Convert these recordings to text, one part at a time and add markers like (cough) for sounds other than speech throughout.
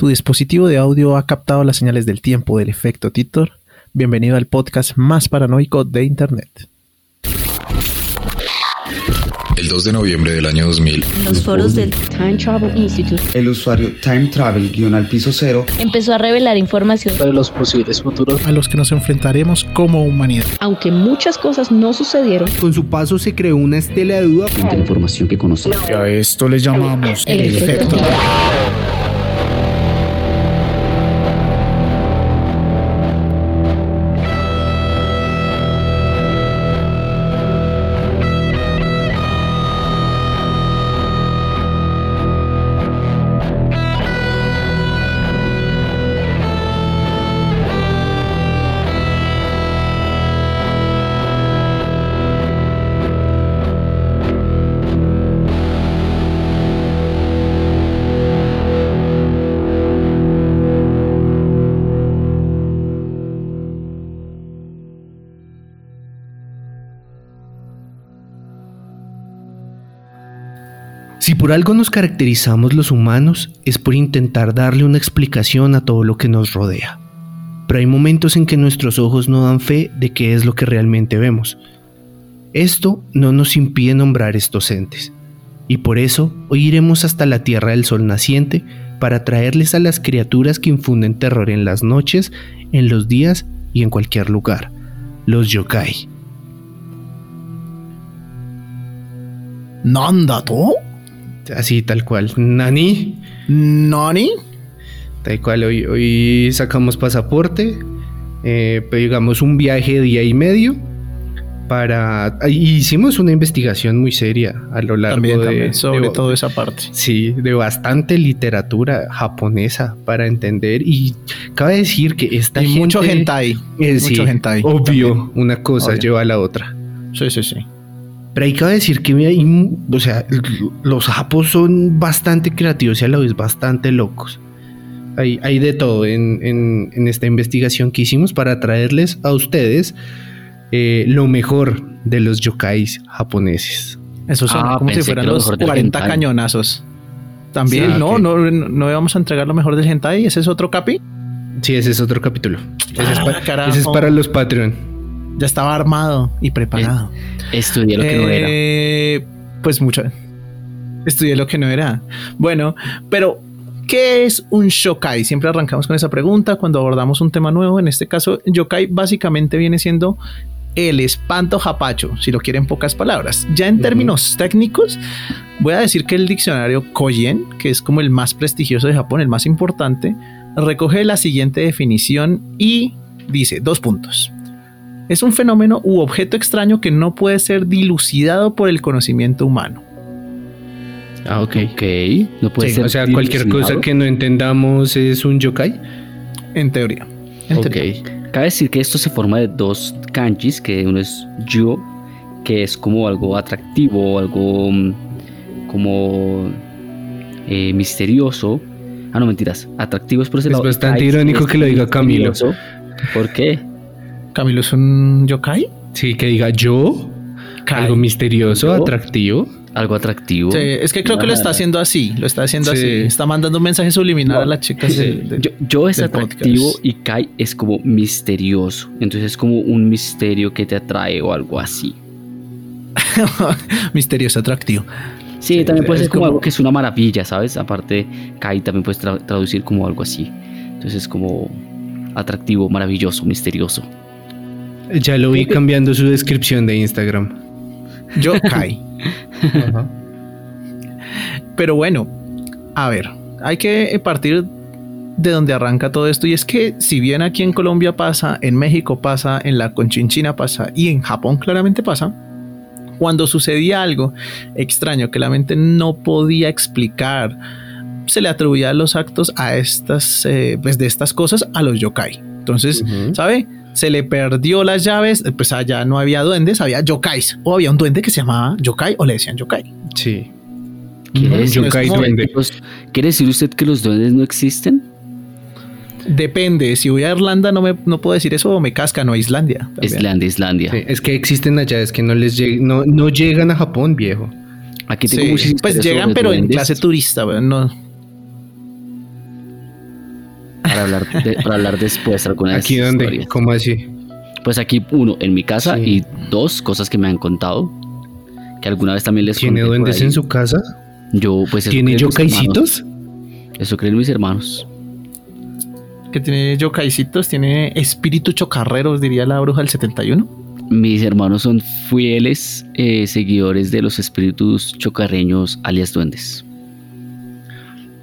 ¿Tu dispositivo de audio ha captado las señales del tiempo del efecto Titor? Bienvenido al podcast más paranoico de Internet. El 2 de noviembre del año 2000, los foros del Time Travel Institute, el usuario Time Travel guion al piso cero empezó a revelar información sobre los posibles futuros a los que nos enfrentaremos como humanidad. Aunque muchas cosas no sucedieron, con su paso se creó una estela de duda frente a la información que conocemos. Y a esto le llamamos el, el efecto. efecto. Por algo nos caracterizamos los humanos es por intentar darle una explicación a todo lo que nos rodea. Pero hay momentos en que nuestros ojos no dan fe de qué es lo que realmente vemos. Esto no nos impide nombrar estos entes. Y por eso hoy iremos hasta la Tierra del Sol naciente para traerles a las criaturas que infunden terror en las noches, en los días y en cualquier lugar. Los yokai. ¿Nandato? Así, tal cual. ¿Nani? ¿Nani? Tal cual, hoy, hoy sacamos pasaporte, eh, pues, digamos un viaje de día y medio para... Hicimos una investigación muy seria a lo largo también, de... También, sobre de, toda esa parte. Sí, de bastante literatura japonesa para entender y cabe decir que esta y gente... mucho hentai. Eh, mucho sí, hentai. Obvio, también. una cosa Obvio. lleva a la otra. Sí, sí, sí. Pero hay que decir que hay, o sea, los japos son bastante creativos y a la vez bastante locos. Hay, hay de todo en, en, en, esta investigación que hicimos para traerles a ustedes eh, lo mejor de los yokais japoneses. Esos son Ah, como si fueran los mejor del 40 hentai. cañonazos. También, Sí, no, no, no, no íbamos a entregar lo mejor del hentai. ¿Ese es otro capi? Sí, ese es otro capítulo. Ese, es, Ah, pa- ese es para los Patreon. Ya estaba armado y preparado. Estudié lo que no era. Eh, Pues mucho. Estudié lo que no era. Bueno, pero ¿qué es un shokai? Siempre arrancamos con esa pregunta cuando abordamos un tema nuevo. En este caso, yokai básicamente viene siendo el espanto japacho, si lo quieren en pocas palabras. Ya en términos técnicos, voy a decir que el diccionario Koyen, que es como el más prestigioso de Japón, el más importante, recoge la siguiente definición y dice dos puntos. Es un fenómeno u objeto extraño que no puede ser dilucidado por el conocimiento humano. Ah, ok. Ok, no puede Sí, ser. O sea, cualquier cosa que no entendamos es un yokai. En teoría. En Ok. teoría. Cabe decir que esto se forma de dos kanjis, que uno es yo, que es como algo atractivo, algo mm, como eh, misterioso. Ah, no, mentiras. Atractivo es por ese Es lado. bastante irónico es que lo diga Camilo. ¿Por qué? Camilo es un yokai. Sí, que diga yo, Kai. algo misterioso, Yo. atractivo. Algo atractivo. Sí, es que creo que lo está haciendo así. Lo está haciendo Sí. así. Está mandando un mensaje subliminal No. a las chicas Sí. del- del- Yo, yo es atractivo podcast. y Kai es como misterioso. Entonces es como un misterio que te atrae o algo así. (laughs) misterioso atractivo. Sí, Sí, también puede es ser como, como- algo que es una maravilla, ¿sabes? Aparte, Kai también puedes tra- traducir como algo así. Entonces es como atractivo, maravilloso, misterioso. Ya lo vi cambiando su descripción de Instagram. Yokai. Pero bueno, a ver, hay que partir de donde arranca todo esto y es que si bien aquí en Colombia pasa, en México pasa, en la Conchinchina pasa y en Japón claramente pasa, cuando sucedía algo extraño que la mente no podía explicar, se le atribuía los actos a estas, eh, pues de estas cosas a los yokai. Entonces. ¿sabe? Se le perdió las llaves, pues allá no había duendes, había yokais. O había un duende que se llamaba yokai o le decían yokai. Sí. ¿Quiere decir, yokai es como- duende. los- ¿Quiere decir usted que los duendes no existen? Depende, si voy a Irlanda no me no puedo decir eso o me cascan o a Islandia. también. Islandia, Islandia. Sí, Es que existen allá, es que no les lleg- no, no llegan a Japón, viejo. Aquí tengo Sí, muchas pues llegan pero en clase turista, bueno, no. Para hablar, de- para hablar después de alguna ¿Aquí dónde? historias. ¿Cómo así? Pues aquí, uno, en mi casa Sí. y dos, cosas que me han contado. Que alguna vez también les ¿Tiene duendes en su casa? Yo, pues eso ¿Tiene hermanos. Eso creen mis hermanos. Que tiene yokaisitos, tiene espíritu chocarreros, diría la bruja del 71. Mis hermanos son fieles eh, seguidores de los espíritus chocarreños, alias duendes.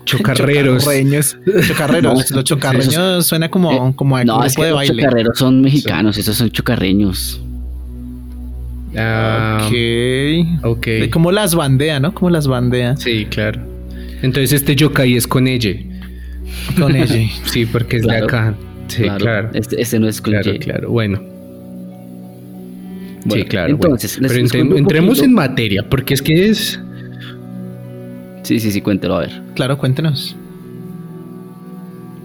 Chocarreros. Chocarreños. Chocarreros. No, Los chocarreños suena como, Eh, como a no, grupo es que de los baile. chocarreros son mexicanos, esos son chocarreños. Ah, ok. ok. De Como las bandea, ¿no? Como las bandea Sí, claro. Entonces este yokai es con ella. con ella. (laughs) Sí, porque es Claro. de acá. Sí, claro. Este, este no es con Claro, claro. Bueno. Bueno, sí, claro. Entonces, bueno. Pero entremos poquito. en materia, porque es que es. Sí, sí, sí, cuéntelo, a ver. Claro, cuéntenos.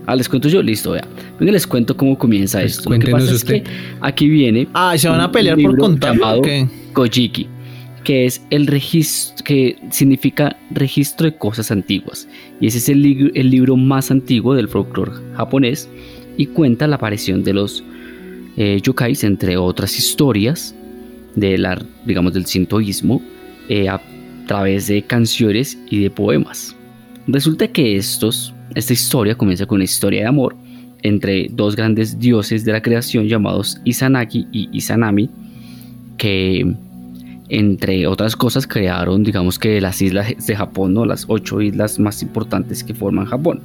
Ah, les cuento yo, listo, vea. Venga, les cuento cómo comienza Pues esto. Lo que pasa usted. es que aquí viene Ah, ¿se van a pelear por qué? Kojiki, que es el registro, que significa registro de cosas antiguas. Y ese es el, li- el libro más antiguo del folclore japonés y cuenta la aparición de los eh, yokais, entre otras historias de la, digamos, del sintoísmo, eh, a través de canciones y de poemas. Resulta que esta historia comienza con una historia de amor entre dos grandes dioses de la creación llamados Izanagi y Izanami, que entre otras cosas crearon, digamos que las islas de Japón, ¿no? las ocho islas más importantes que forman Japón.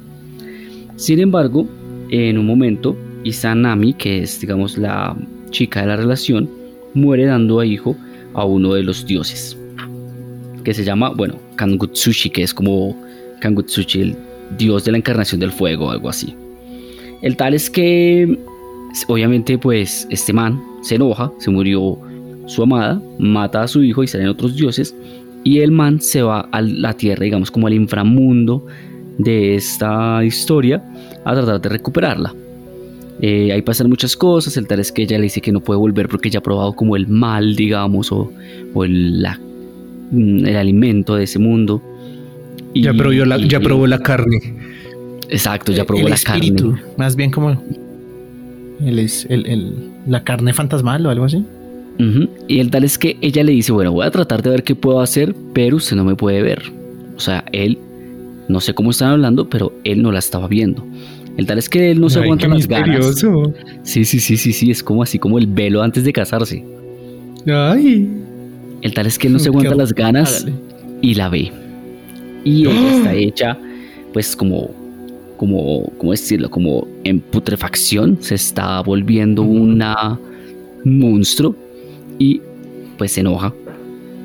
Sin embargo, en un momento, Izanami, que es, digamos, la chica de la relación, muere dando a hijo a uno de los dioses, que se llama, bueno, Kangutsushi, que es como Kangutsushi, el dios de la encarnación del fuego, algo así. El tal es que, obviamente, pues, este man se enoja, se murió su amada, mata a su hijo y salen otros dioses, y el man se va a la tierra, digamos, como al inframundo de esta historia, a tratar de recuperarla. Eh, ahí pasan muchas cosas, el tal es que ella le dice que no puede volver porque ya ha probado como el mal, digamos, o, o el, la- el alimento de ese mundo. Y- Ya probó la, ya probó la carne. Exacto, ya probó el la espíritu, carne. Más bien como el, es- el- el- la carne fantasmal o algo así. Y el tal es que ella le dice, bueno, voy a tratar de ver qué puedo hacer, pero usted no me puede ver. O sea, él, no sé cómo están hablando, pero él no la estaba viendo. El tal es que él no se Ay, aguanta qué las ganas. Sí, sí, sí, sí, sí, es como así como el velo antes de casarse. Ay. El tal es que él no se (laughs) aguanta las ganas Hágale. y la ve. Y ella ¡Ah! está hecha, pues como, como, ¿cómo decirlo? Como en putrefacción, se está volviendo una un monstruo y pues se enoja,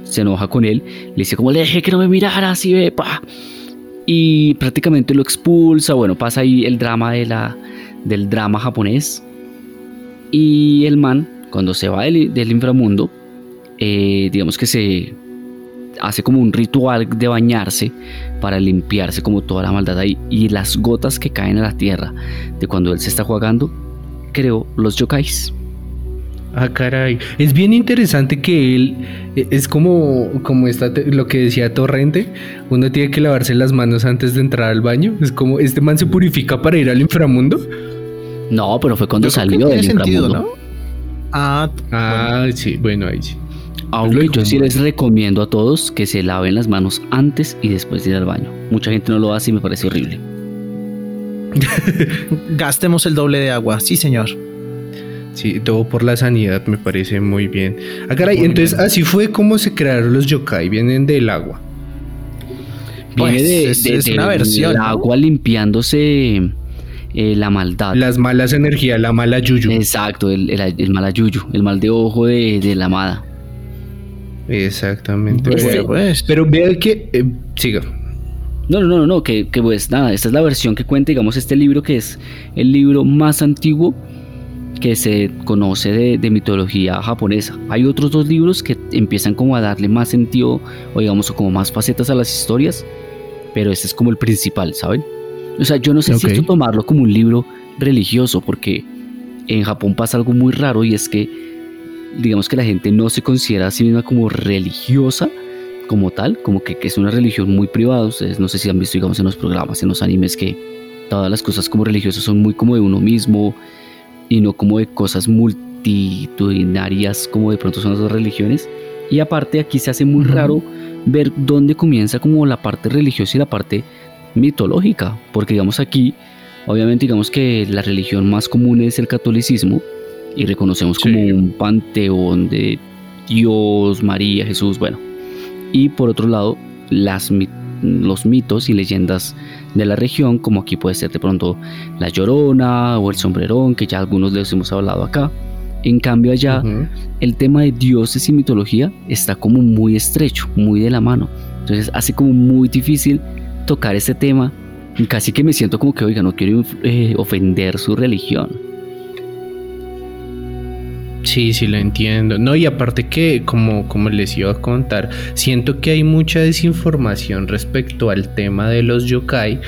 se enoja con él, le dice como le dejé que no me mirara así ve, pa. Y prácticamente lo expulsa, bueno, pasa ahí el drama de la, del drama japonés. Y el man, cuando se va del, del inframundo, eh, digamos que se hace como un ritual de bañarse para limpiarse como toda la maldad ahí. Y las gotas que caen a la tierra de cuando él se está jugando, creó los yokais. Ah, caray. Es bien interesante que él eh, es como, como esta lo que decía Torrente. Uno tiene que lavarse las manos antes de entrar al baño. Es como este man se purifica para ir al inframundo. No, pero fue cuando Yo creo salió del sentido, inframundo. ¿no? Ah, Ah, sí, bueno, ahí sí. Aunque Lo yo sí les recomiendo a todos que se laven las manos antes y después de ir al baño. Mucha gente no lo hace y me parece horrible. (laughs) gastemos el doble de agua. Sí, señor. Sí, todo por la sanidad me parece muy bien. Ah, caray, Muy entonces bien. así fue como se crearon los yokai, vienen del agua. Viene Pues, de, es- de- es del una versión, ¿no? agua limpiándose eh, la maldad. Las malas energías, la mala yuyu. Exacto, el, el, el mal ayuyo, el mal de ojo de, de la amada. Exactamente. Pues, bueno. pues, Pero vea que... eh, siga. No, no, no, no, que, que pues nada, esta es la versión que cuenta, digamos, este libro que es el libro más antiguo que se conoce de, de mitología japonesa. Hay otros dos libros que empiezan como a darle más sentido o digamos como más facetas a las historias, pero este es como el principal, ¿saben? O sea, yo no sé si esto tomarlo como un libro religioso, porque en Japón pasa algo muy raro y es que digamos que la gente no se considera a sí misma como religiosa como tal, como que, que es una religión muy privada. Ustedes no sé si han visto, digamos, en los programas, en los animes que todas las cosas como religiosas son muy como de uno mismo y no como de cosas multitudinarias como de pronto son las religiones. Y aparte aquí se hace muy raro ver dónde comienza como la parte religiosa y la parte mitológica, porque digamos aquí, obviamente digamos que la religión más común es el catolicismo y reconocemos como un panteón de Dios, María, Jesús, bueno. Y por otro lado, las, los mitos y leyendas de la región, como aquí puede ser de pronto la Llorona o el Sombrerón, que ya algunos les hemos hablado acá. En cambio allá, el tema de dioses y mitología está como muy estrecho, muy de la mano. Entonces hace como muy difícil tocar este tema. Casi que me siento como que, oiga, no quiero eh, ofender su religión. Sí, sí, lo entiendo. No, y aparte que, como, como les iba a contar, siento que hay mucha desinformación respecto al tema de los yokai,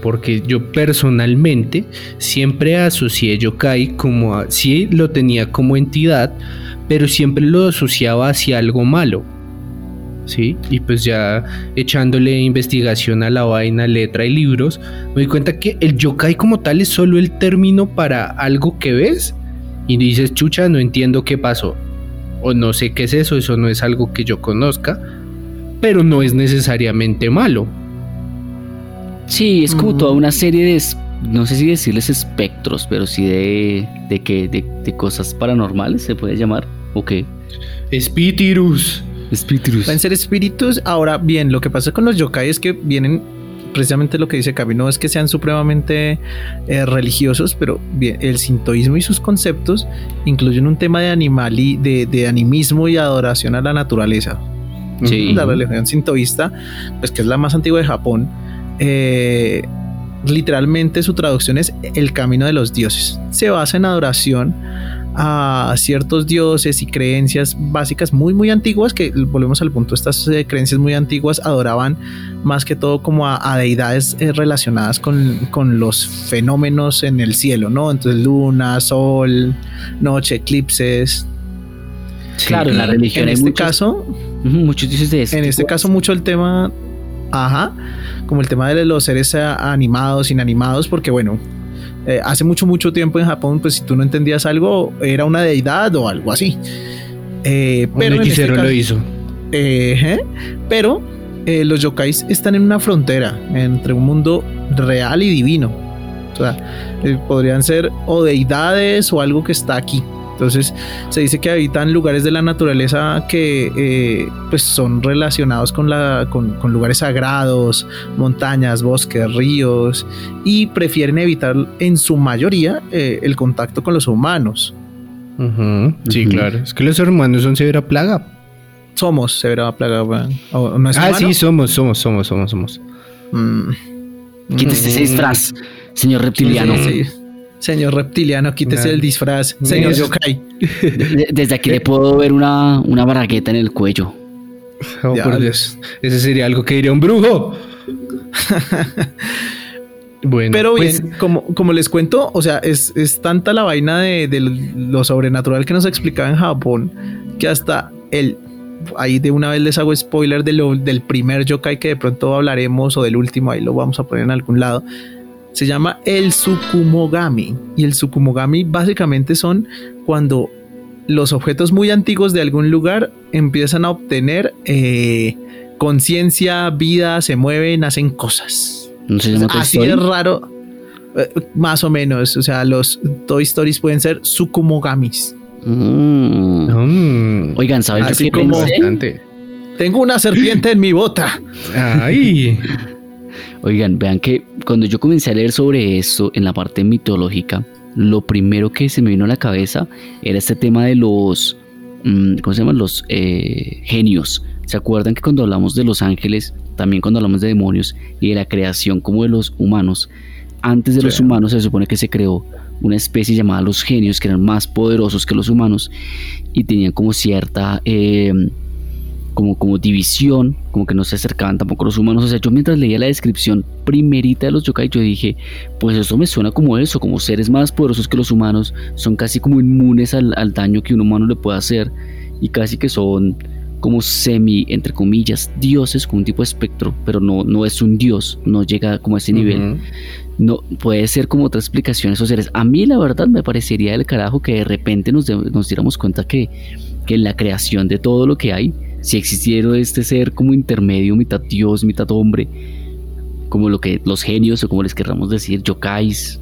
porque yo personalmente siempre asocié yokai como, a, lo tenía como entidad, pero siempre lo asociaba hacia algo malo. ¿Sí? Y pues ya echándole investigación a la vaina, letra y libros, me doy cuenta que el yokai como tal es solo el término para algo que ves y dices, chucha, no entiendo qué pasó. O no sé qué es eso, eso no es algo que yo conozca, pero no es necesariamente malo. Sí, es como toda una serie de, no sé si decirles espectros, pero sí de, de, que, de, cosas paranormales, se puede llamar, o qué. Espíritus. Espíritus. Pueden ser espíritus. Ahora bien, lo que pasa con los yokai es que vienen precisamente lo que dice Cabi, no es que sean supremamente eh, religiosos, pero bien, el sintoísmo y sus conceptos incluyen un tema de animal y de, animismo y adoración a la naturaleza. La religión sintoísta, pues que es la más antigua de Japón, eh, literalmente su traducción es el camino de los dioses. Se basa en adoración a ciertos dioses y creencias básicas muy muy antiguas que volvemos al punto estas eh, creencias muy antiguas adoraban más que todo como a, deidades eh, relacionadas con, los fenómenos en el cielo no entonces luna sol noche eclipses. Claro en la religión en este caso muchos dioses de en este caso mucho el tema ajá como el tema de los seres eh, animados inanimados porque bueno eh, hace mucho, mucho tiempo en Japón, pues si tú no entendías algo, era una deidad o algo así. Eh, pero Un este lo hizo. Eh, pero los yokais están en una frontera entre un mundo real y divino. O sea, podrían ser o deidades o algo que está aquí. Entonces se dice que habitan lugares de la naturaleza que eh, pues son relacionados con, la, con, lugares sagrados, montañas, bosques, ríos y prefieren evitar en su mayoría eh, el contacto con los humanos. Sí, claro. Es que los humanos son severa plaga. Somos severa plaga. ah, sí, somos, somos, somos, somos, somos. Mm. Quítese ese disfraz, señor reptiliano. Sí, Señor reptiliano, quítese el disfraz. Señor yokai. Desde aquí le puedo ver una, una bragueta en el cuello. Oh, por Dios. Ese sería algo que diría un brujo. (laughs) bueno, pero pues, como, como les cuento, o sea, es, tanta la vaina de, lo sobrenatural que nos explicaba en Japón que hasta el ahí de una vez les hago spoiler de lo, del primer yokai que de pronto hablaremos o del último, ahí lo vamos a poner en algún lado se llama el Sukumogami. Y el Sukumogami básicamente son cuando los objetos muy antiguos de algún lugar empiezan a obtener eh, conciencia, vida, se mueven, hacen cosas. Así es raro. Eh, más o menos. O sea, los Toy Stories pueden ser Sukumogamis. Mm. Mm. Oigan, ¿saben Así como Tengo una serpiente en mi bota. Ay. Oigan, vean que cuando yo comencé a leer sobre esto en la parte mitológica, lo primero que se me vino a la cabeza era este tema de los, mm, ¿cómo se llaman? Los eh, genios. ¿Se acuerdan que cuando hablamos de los ángeles, también cuando hablamos de demonios y de la creación como de los humanos, antes de los humanos se supone que se creó una especie llamada los genios que eran más poderosos que los humanos y tenían como cierta... Eh, como, como división, como que no se acercaban tampoco los humanos. O sea, yo mientras leía la descripción primerita de los yokai, yo dije, pues eso me suena como eso, como seres más poderosos que los humanos, son casi como inmunes al, daño que un humano le puede hacer y casi que son como semi, entre comillas, dioses, como un tipo de espectro, pero no, no es un dios, no llega como a ese nivel. Ujú. No, puede ser como otra explicación esos seres. A mí la verdad me parecería del carajo que de repente nos, de- nos diéramos cuenta que, que en la creación de todo lo que hay, si existiera este ser como intermedio, mitad dios, mitad hombre, como lo que los genios o como les querramos decir, yokais,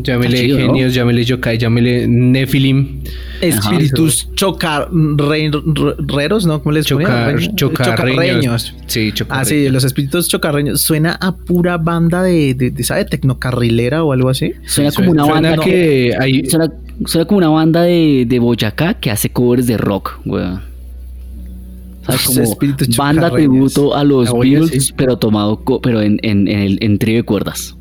Llámele chido, ¿no? genios, llámele yokai, llámele nefilim. Espíritus chocarreros, ¿no? ¿Cómo les? Chocar, Re- chocarreños. Sí, Ah, chocarreños. sí, los espíritus chocarreños. Suena a pura banda de, de, de, ¿sabe? Tecnocarrilera o algo así. suena Sí, como una suena banda que hay, Suena, suena como una banda de, de Boyacá que hace covers de rock, weón. ¿Sabes? Como banda tributo a los Beatles, sí. pero tomado, pero en, en, en, el- en trío de cuerdas.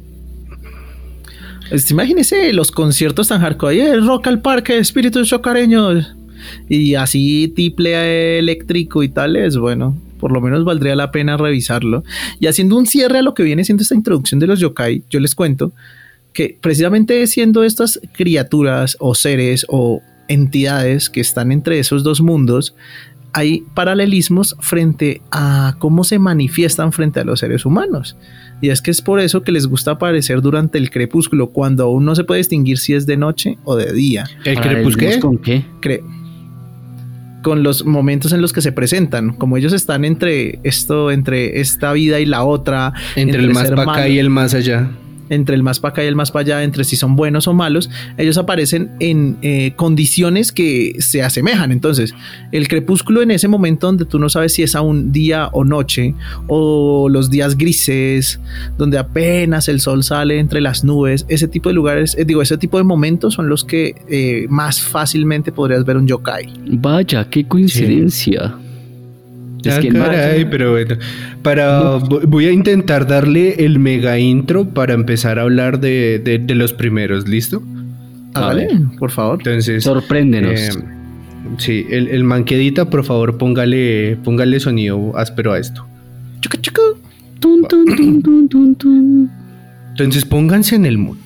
Pues, imagínese los conciertos tan hardcore. "Eh, rock al parque, espíritus chocareños. Y así tiple eléctrico y tales, bueno, por lo menos valdría la pena revisarlo. Y haciendo un cierre a lo que viene siendo esta introducción de los yokai, yo les cuento que precisamente siendo estas criaturas o seres o entidades que están entre esos dos mundos, hay paralelismos frente a cómo se manifiestan frente a los seres humanos. Y es que es por eso que les gusta aparecer durante el crepúsculo, cuando aún no se puede distinguir si es de noche o de día. el ¿Paralelismos crepusque. ¿Con qué? Cre- con los momentos en los que se presentan, como ellos están entre esto, entre esta vida y la otra, Entre el más para acá y el más allá. Entre el más para acá y el más para allá, entre si son buenos o malos, ellos aparecen en eh, condiciones que se asemejan. Entonces, el crepúsculo en ese momento donde tú no sabes si es aún día o noche, o los días grises, donde apenas el sol sale entre las nubes, ese tipo de lugares, eh, digo, ese tipo de momentos son los que eh, más fácilmente podrías ver un yokai. Vaya, qué coincidencia. Es Ah, que caray, pero bueno. Para, vo- voy a intentar darle el mega intro para empezar a hablar de, de- de los primeros, ¿listo? Hágale, por favor. Entonces, Sorpréndenos. eh, sí, el, el manquedita, por favor, póngale, póngale sonido áspero a esto. Chuca, chuca. Tun, tun, tun, tun, tun, tun. Entonces pónganse en el mood.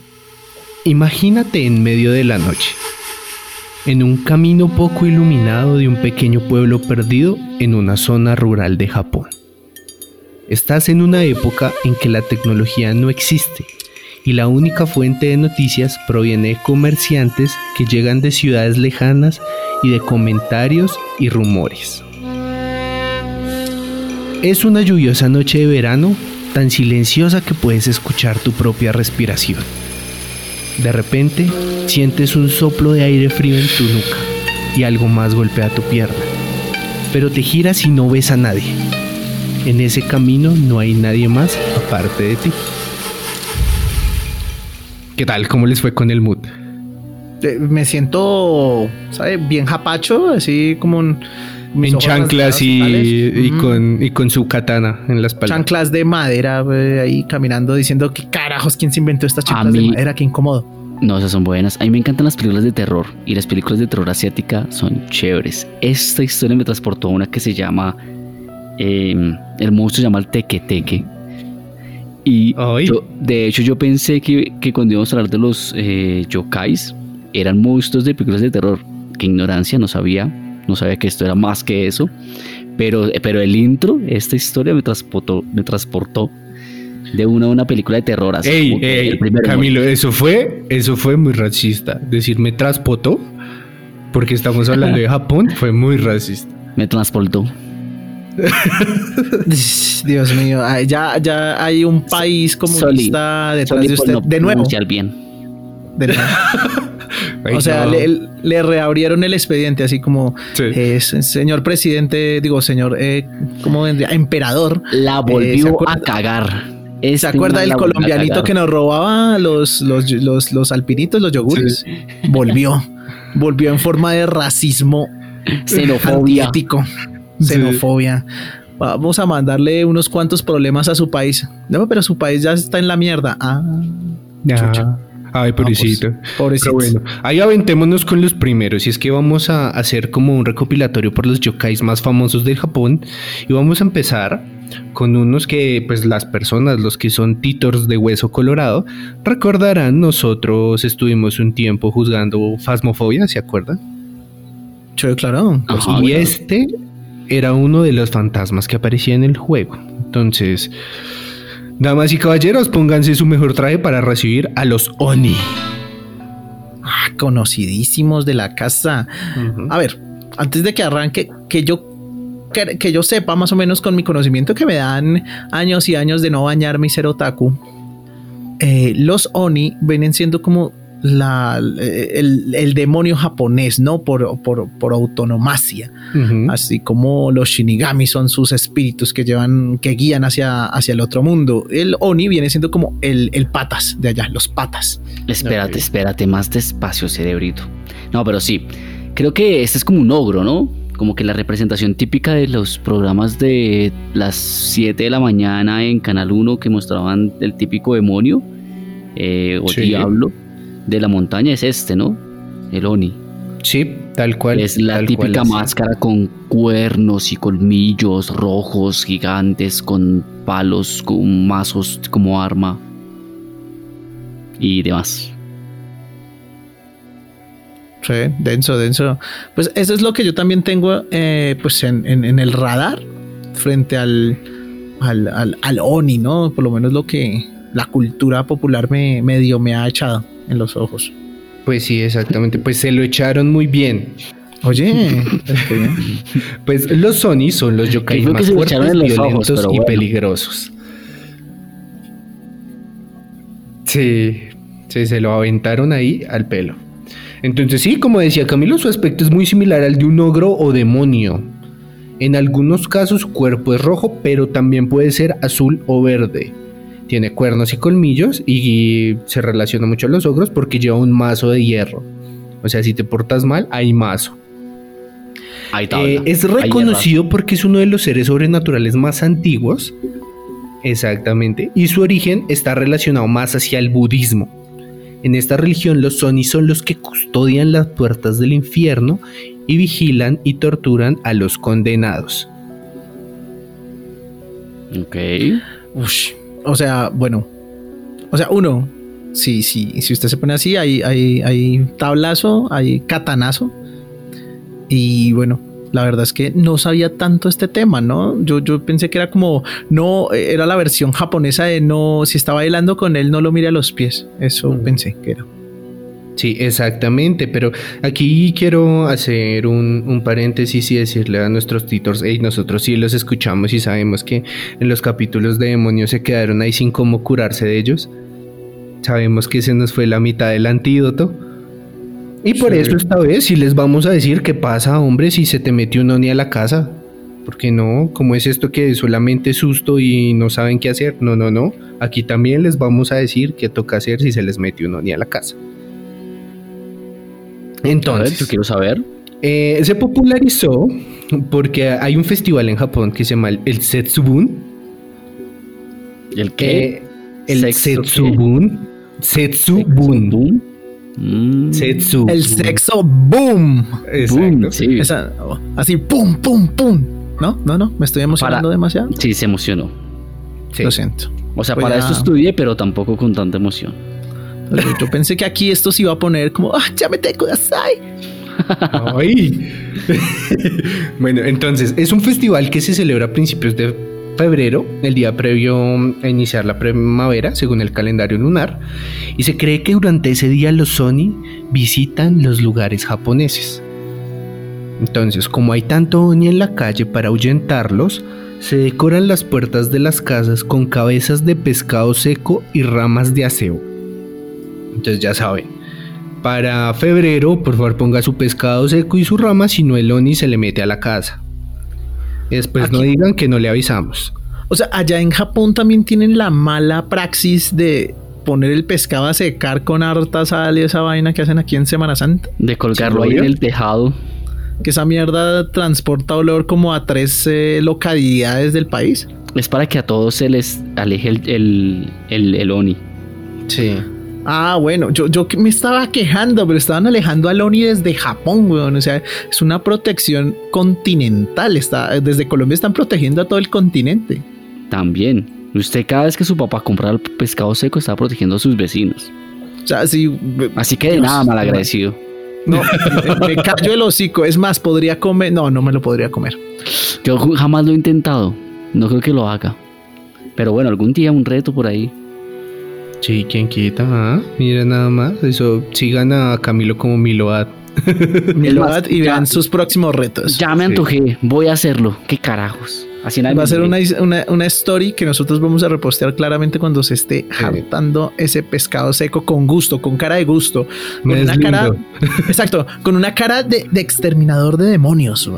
Imagínate en medio de la noche, en un camino poco iluminado de un pequeño pueblo perdido en una zona rural de Japón. Estás en una época en que la tecnología no existe y la única fuente de noticias proviene de comerciantes que llegan de ciudades lejanas y de comentarios y rumores. Es una lluviosa noche de verano tan silenciosa que puedes escuchar tu propia respiración. De repente, sientes un soplo de aire frío en tu nuca y algo más golpea tu pierna. Pero te giras y no ves a nadie. En ese camino no hay nadie más aparte de ti. ¿Qué tal? ¿Cómo les fue con el mood? Eh, Me siento, ¿sabe? Bien japacho, así como. Mis En chanclas y, y Mm. con, y con su katana en la espalda. chanclas de madera eh, ahí caminando diciendo que carajos quién se inventó estas chanclas de madera qué incómodo No, esas son buenas. A mí me encantan las películas de terror y las películas de terror asiática son chéveres. Esta historia me transportó a una que se llama eh, El monstruo se llama el Teque Teque. Y yo, de hecho, yo pensé que, que cuando íbamos a hablar de los eh, yokais eran monstruos de películas de terror. Qué ignorancia, no sabía. No sabía que esto era más que eso. Pero, pero el intro, esta historia me transportó, me transportó de una una película de terror. así Ey, ey, el Camilo, eso fue, eso fue muy racista. Decirme transpotó, porque estamos hablando de Japón, fue muy racista. Me transportó. (laughs) Dios mío ay, ya ya hay un país comunista detrás Soli de usted no de nuevo, bien. de nuevo. (laughs) Ay, o sea no. le, le reabrieron el expediente así como Sí. eh, se- señor presidente digo señor eh, cómo vendría emperador La Eh, ¿se volvió a cagar. ¿Se Este acuerda del colombianito que nos robaba los, los, los, los alpinitos, los yogures? Volvió. Volvió en forma de racismo Xenofobia. antiético. Sí. Xenofobia. Vamos a mandarle unos cuantos problemas a su país. No, pero su país ya está en la mierda. Ah, Ya. chucha. Ay, pobrecito. pobrecito. Pero bueno, ahí aventémonos con los primeros. Y es que vamos a hacer como un recopilatorio por los yokais más famosos del Japón. Y vamos a empezar con unos que, pues, las personas, los que son titors de hueso colorado, recordarán. Nosotros estuvimos un tiempo juzgando Fasmofobia, ¿se acuerdan? Sí, claro. Ajá. Y este era uno de los fantasmas que aparecía en el juego. Entonces, damas y caballeros, pónganse su mejor traje para recibir a los Oni. Ah, conocidísimos de la casa. A ver, antes de que arranque, que yo que, que yo sepa más o menos con mi conocimiento que me dan años y años de no bañarme y ser otaku, eh, los Oni vienen siendo como la, el, el demonio japonés, ¿no? Por, por, por autonomacia. Así como los Shinigami son sus espíritus que llevan, que guían hacia, hacia el otro mundo. El Oni viene siendo como el, el patas de allá, los patas. Espérate, Ok. espérate, más despacio, cerebrito. No, pero sí, creo que este es como un ogro, ¿no? Como que la representación típica de los programas de las 7 de la mañana en Canal 1 que mostraban el típico demonio eh, o Sí. diablo de la montaña es este, ¿no? El Oni. Sí, tal cual. es la típica máscara con cuernos y colmillos rojos gigantes con palos, con mazos como arma y demás. Sí, denso, denso. Pues eso es lo que yo también tengo eh, pues en, en- en el radar frente al, al, al, al Oni, ¿no? Por lo menos lo que la cultura popular me medio me ha echado en los ojos. Pues sí, exactamente. Pues se lo echaron muy bien. Oye, bien. (laughs) Pues los Sony son los yokai más fuertes, ojos, violentos y bueno. peligrosos. Sí, sí, se lo aventaron ahí al pelo. Entonces sí, como decía Camilo, su aspecto es muy similar al de un ogro o demonio. En algunos casos su cuerpo es rojo, pero también puede ser azul o verde. Tiene cuernos y colmillos y se relaciona mucho a los ogros porque lleva un mazo de hierro. O sea, si te portas mal, hay mazo. Ahí tabla. Eh, es reconocido porque es uno de los seres sobrenaturales más antiguos. Exactamente. Y su origen está relacionado más hacia el budismo. En esta religión los Soni son los que custodian las puertas del infierno y vigilan y torturan a los condenados. Ok. Ush. O sea, bueno. O sea, uno, sí, sí, si usted se pone así, hay, hay, hay tablazo, hay catanazo. Y bueno, la verdad es que no sabía tanto este tema, ¿no? Yo, yo pensé que era como, no, era la versión japonesa de no, si está bailando con él, no lo mire a los pies. Eso Mm. pensé que era. Sí, exactamente, pero aquí quiero hacer un, un paréntesis y decirle a nuestros titors, hey, nosotros sí los escuchamos y sabemos que en los capítulos de demonios se quedaron ahí sin cómo curarse de ellos. Sabemos que se nos fue la mitad del antídoto. Y por Sí. eso esta vez sí les vamos a decir qué pasa, hombre, si se te metió un oni a la casa. Porque no, como es esto que solamente susto y no saben qué hacer? No, no, no. Aquí también les vamos a decir qué toca hacer si se les metió un oni a la casa. A ver, Entonces, yo quiero saber. eh, se popularizó porque hay un festival en Japón que se llama el Setsubun. ¿El qué? Eh, el. Setsubun. Setsubun. Mm. Setsu. El sexo, boom. Exacto. Boom, sí. Esa- oh, así, pum, pum, pum. No, no, no, me estoy emocionando Para- demasiado. Sí, se emocionó. Sí. Lo siento. O sea, Voy para a- esto estudié, pero tampoco con tanta emoción. Yo, pensé que aquí esto se iba a poner como, ah, ya me te kudasai. (laughs) Ay. (laughs) bueno, entonces es un festival que se celebra a principios de febrero, el día previo a iniciar la primavera, según el calendario lunar, y se cree que durante ese día los Sony visitan los lugares japoneses. Entonces, como hay tanto Oni en la calle para ahuyentarlos, se decoran las puertas de las casas con cabezas de pescado seco y ramas de aseo. Entonces ya saben, para febrero, por favor, ponga su pescado seco y su rama, si no el Oni se le mete a la casa. Después no digan que no le avisamos. O sea, allá en Japón también tienen la mala praxis de poner el pescado a secar con harta sal y esa vaina que hacen aquí en Semana Santa. De colgarlo ¿Sí, ahí en el tejado. Que esa mierda transporta olor como a tres eh, localidades del país. Es para que a todos se les aleje el, el, el, el Oni. Sí. Ah, bueno, yo, yo me estaba quejando, pero estaban alejando al Oni desde Japón, weón. O sea, es una protección continental. Está, desde Colombia están protegiendo a todo el continente. También. Usted cada vez que su papá comprara el pescado seco está protegiendo a sus vecinos. O sea, si Así que de Dios, nada malagradecido. No, me, callo el hocico. Es más, podría comer. No, no me lo podría comer. Yo jamás lo he intentado. No creo que lo haga. Pero bueno, algún día un reto por ahí. Sí, ¿quién quita? Ah, mira nada más. Eso, sigan a Camilo como Miload. (laughs) Milad, y ya- vean sus próximos retos. Ya me Sí. antojé, voy a hacerlo. ¿Qué carajos? Así Va a ser una, una, una story que nosotros vamos a repostear claramente cuando se esté hartando ese pescado seco con gusto, con cara de gusto. Con Me una cara. (laughs) Exacto, con una cara de, de exterminador de demonios.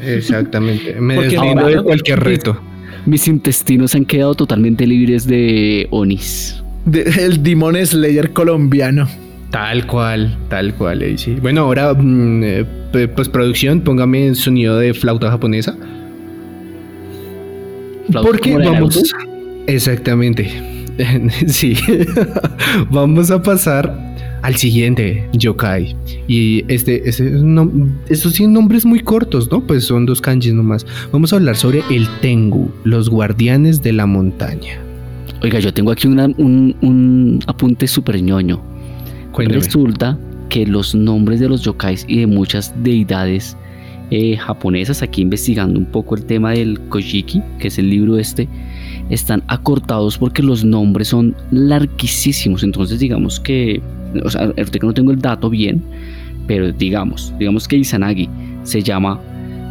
Exactamente. (laughs) Me deslindo de cualquier reto. Mis intestinos han quedado totalmente libres de onis. De- el Demon Slayer colombiano. Tal cual, tal cual. eh, sí. Bueno, ahora, mm, eh, p- postproducción, póngame el sonido de flauta japonesa. Flauta Porque vamos. Exactamente. (laughs) sí. (laughs) vamos a pasar al siguiente yokai. Y este, este no- estos nombres muy cortos, ¿no? Pues son dos kanjis nomás. Vamos a hablar sobre el Tengu, los guardianes de la montaña. Oiga, yo tengo aquí una- un, un apunte súper ñoño. Cuénteme. Resulta que los nombres de los yokais y de muchas deidades eh, japonesas, aquí investigando un poco el tema del Kojiki, que es el libro este, están acortados porque los nombres son larguísimos. Entonces, digamos que, o sea, ahorita que no tengo el dato bien, pero digamos, digamos que Izanagi se llama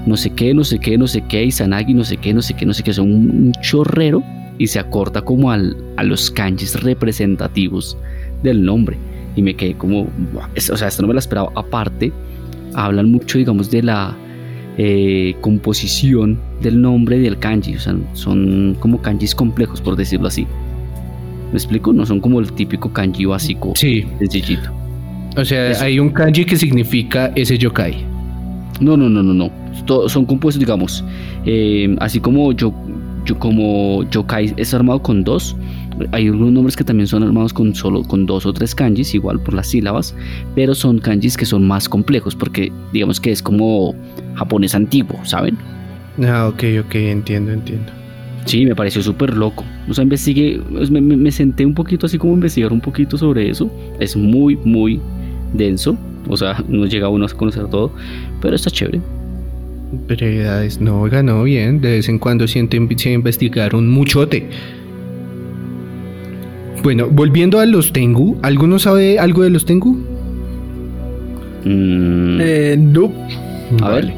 no sé qué, no sé qué, no sé qué, Izanagi, no sé qué, no sé qué, no sé qué, son un, un chorrero y se acorta como al, a los kanjis representativos del nombre y me quedé como, o sea, esto no me lo esperaba. Aparte, hablan mucho, digamos, de la eh, composición del nombre del kanji, o sea, son como kanjis complejos, por decirlo así. ¿Me explico? No son como el típico kanji básico, Sí, sencillito. o sea, Eso. hay un kanji que significa ese yokai. No, no, no, no, no. To- son compuestos, digamos, eh, así como yo, yo como yokai es armado con dos. Hay algunos nombres que también son armados con solo con dos o tres kanjis, igual por las sílabas, pero son kanjis que son más complejos porque digamos que es como japonés antiguo, ¿saben? Ah, ok, ok, entiendo, entiendo. Sí, me pareció súper loco. O sea, investigué, me, me- me senté un poquito así como a investigar un poquito sobre eso. Es muy, muy denso. O sea, (laughs) no llega uno a conocer todo, pero está chévere. Brevedades, no, oiga, no, bien. De vez en cuando siento empecé a investigar un muchote. Bueno, volviendo a los Tengu, ¿alguno sabe algo de los Tengu? Mm, Eh, no. a ver.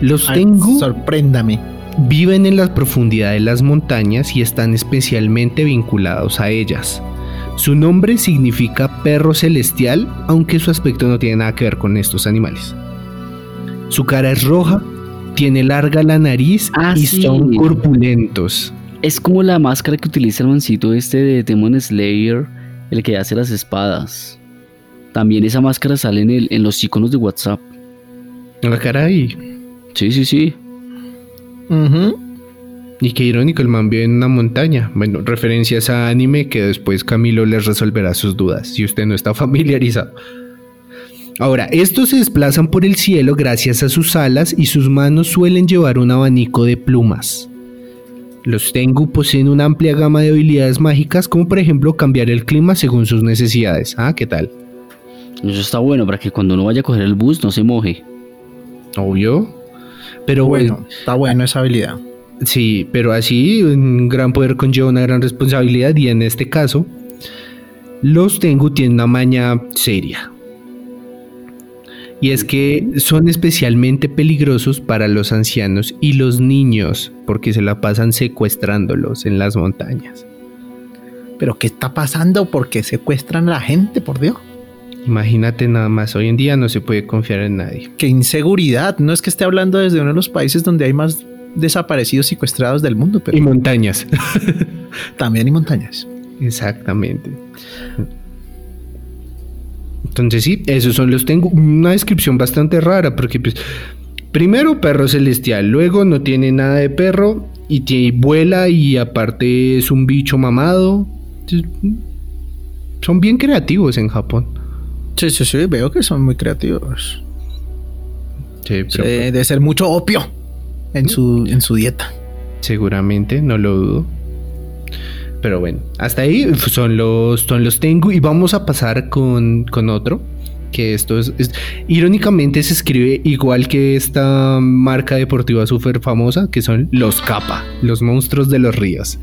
Los Ay, Tengu Sorpréndame. viven en la profundidad de las montañas y están especialmente vinculados a ellas. Su nombre significa perro celestial, aunque su aspecto no tiene nada que ver con estos animales. Su cara es roja, tiene larga la nariz Ah, y sí. son corpulentos. Es como la máscara que utiliza el mancito este de Demon Slayer, el que hace las espadas. También esa máscara sale en, el- en los iconos de WhatsApp. La cara ahí. Sí, sí, sí. Ujú. Y qué irónico, el man vive en una montaña. Bueno, referencias a anime que después Camilo les resolverá sus dudas si usted no está (laughs) familiarizado. Ahora, estos se desplazan por el cielo gracias a sus alas y sus manos suelen llevar un abanico de plumas. Los Tengu poseen una amplia gama de habilidades mágicas, como por ejemplo cambiar el clima según sus necesidades. Ah, ¿qué tal? Eso está bueno para que cuando uno vaya a coger el bus no se moje. Obvio. Pero bueno, Bueno, está bueno esa habilidad. Sí, pero así un gran poder conlleva una gran responsabilidad y en este caso los Tengu tienen una maña seria. Y es que son especialmente peligrosos para los ancianos y los niños porque se la pasan secuestrándolos en las montañas. Pero ¿qué está pasando? ¿Por qué secuestran a la gente, por Dios? Imagínate nada más, hoy en día no se puede confiar en nadie. Qué inseguridad. No es que esté hablando desde uno de los países donde hay más desaparecidos secuestrados del mundo, Y pero montañas. (laughs) también hay montañas. Exactamente. Entonces sí, esos son los tengo. Una descripción bastante rara porque pues primero perro celestial, luego no tiene nada de perro y tiene, vuela y aparte es un bicho mamado. Entonces, Son bien creativos en Japón. Sí, sí, sí, veo que son muy creativos. Sí, Sí, debe ser mucho opio en su, en su dieta. Seguramente, no lo dudo. Pero bueno, hasta ahí son los, son los tengo y vamos a pasar con, con otro que esto es, es- irónicamente se escribe igual que esta marca deportiva súper famosa, que son los Kappa, los monstruos de los ríos.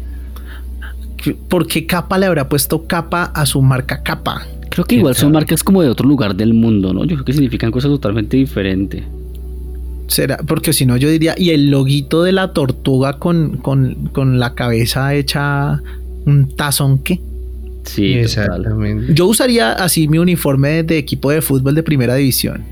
¿Por qué capa le habrá puesto capa a su marca capa? Creo que ¿Qué igual son marcas como de otro lugar del mundo, ¿no? Yo creo que significan cosas totalmente diferentes. Será, porque si no yo diría, y el loguito de la tortuga con, con, con la cabeza hecha un tazón qué. Sí. Exactamente. Yo usaría así mi uniforme de, equipo de fútbol de primera división.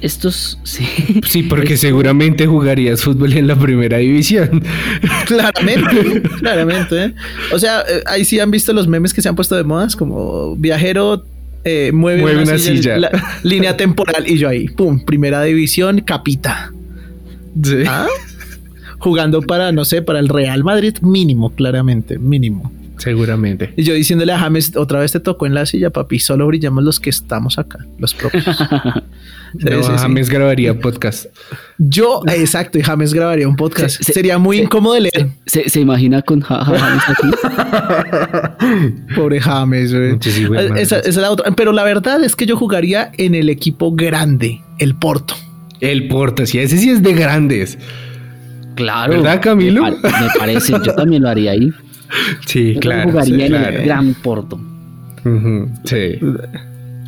Estos, sí. Sí, porque seguramente jugarías fútbol en la primera división. (laughs) Claramente, claramente. ¿eh? O sea, eh, ahí sí han visto los memes que se han puesto de modas, como viajero eh, mueve, Mueve una silla. la- línea temporal y yo ahí, pum, primera división, capita. Sí. ¿Ah? Jugando para, no sé, para el Real Madrid, mínimo, claramente, mínimo. Seguramente. Y yo diciéndole a James, otra vez te tocó en la silla, papi, solo brillamos los que estamos acá, los propios. (laughs) Sí, no, sí, sí. James grabaría podcast. Yo, exacto, y James grabaría un podcast. Se- se- Sería muy se- incómodo de leer. ¿Se, se imagina con ja, ja, James aquí? (laughs) Pobre James, Eh, esa, esa es la otra. Pero la verdad es que yo jugaría en el equipo grande, el Porto. El Porto, sí, ese sí es de grandes. Claro. ¿Verdad, Camilo? Me parece, yo también lo haría ahí. Sí, Yo claro. jugaría sí, en claro. el Gran Porto. Sí.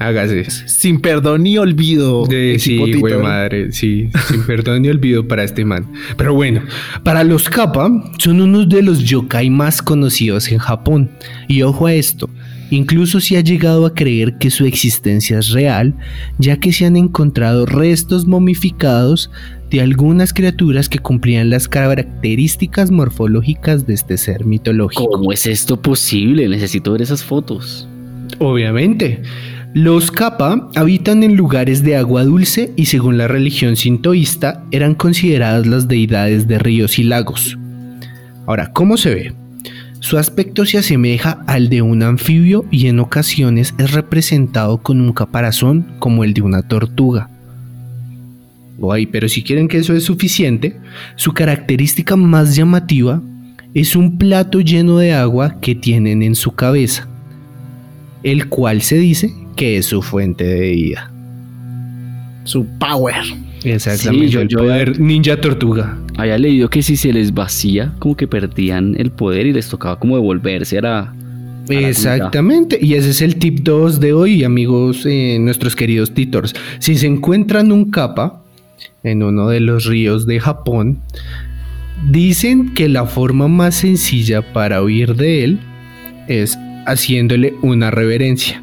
Hágase. Sin perdón ni olvido. De, sí, güey, madre, sí, sin perdón ni olvido para este man. Pero bueno, para los Kappa son unos de los yokai más conocidos en Japón. Y ojo a esto, incluso se ha llegado a creer que su existencia es real, ya que se han encontrado restos momificados de algunas criaturas que cumplían las características morfológicas de este ser mitológico. ¿Cómo es esto posible? Necesito ver esas fotos. Obviamente. Los kappa habitan en lugares de agua dulce y según la religión sintoísta eran consideradas las deidades de ríos y lagos. Ahora, ¿cómo se ve? Su aspecto se asemeja al de un anfibio y en ocasiones es representado con un caparazón como el de una tortuga. Guay, pero si quieren que eso es suficiente, su característica más llamativa es un plato lleno de agua que tienen en su cabeza el cual se dice que es su fuente de vida. Su power. Exactamente, Sí, yo- el yo- poder ninja tortuga. Había leído que si se les vacía, como que perdían el poder y les tocaba como devolverse a la... a la Exactamente, y ese es el tip 2 de hoy, amigos, eh, nuestros queridos titors. Si se encuentran un capa en uno de los ríos de Japón, dicen que la forma más sencilla para huir de él es haciéndole una reverencia.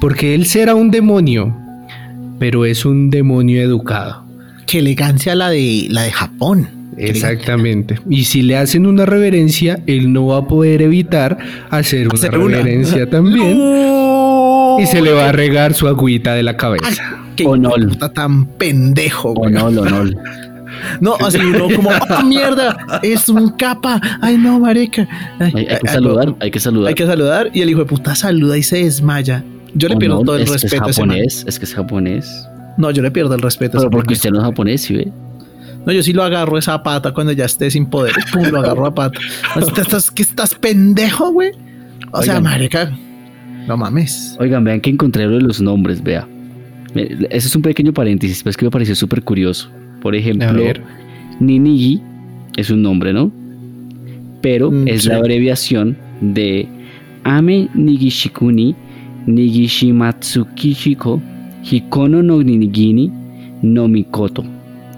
Porque él será un demonio, pero es un demonio educado. Qué elegancia la de la de Japón. Exactamente. Y si le hacen una reverencia, él no va a poder evitar hacer una reverencia también. (laughs) No. Y se le va a regar su agüita de la cabeza. Qué O no. puta tan pendejo, güey. no, o no. No, así uno como, ¡oh, (laughs) mierda! Es un capa. Ay, no, marica. Ay, Hay, hay que saludar, hay que saludar. Hay que saludar. Y el hijo de puta saluda y se desmaya. Yo le pierdo no, todo el es que respeto a es japonés, es que es japonés. No, yo le pierdo el respeto a ese Pero porque usted no es japonés, ¿sí ve? No, yo sí lo agarro esa pata cuando ya esté sin poder. Pum, lo agarro a pata. (laughs) ¿Estás, ¿Qué estás pendejo, güey? O sea, Oigan. marica. No mames. Oigan, vean que encontré los nombres, vea. Ese es un pequeño paréntesis, pero es que me pareció súper curioso. Por ejemplo. Ninigi es un nombre, ¿no? Pero Mm, es sí. la abreviación de Ame Nigishikuni Nigishimatsukishiko Hikono no Nigini no Mikoto.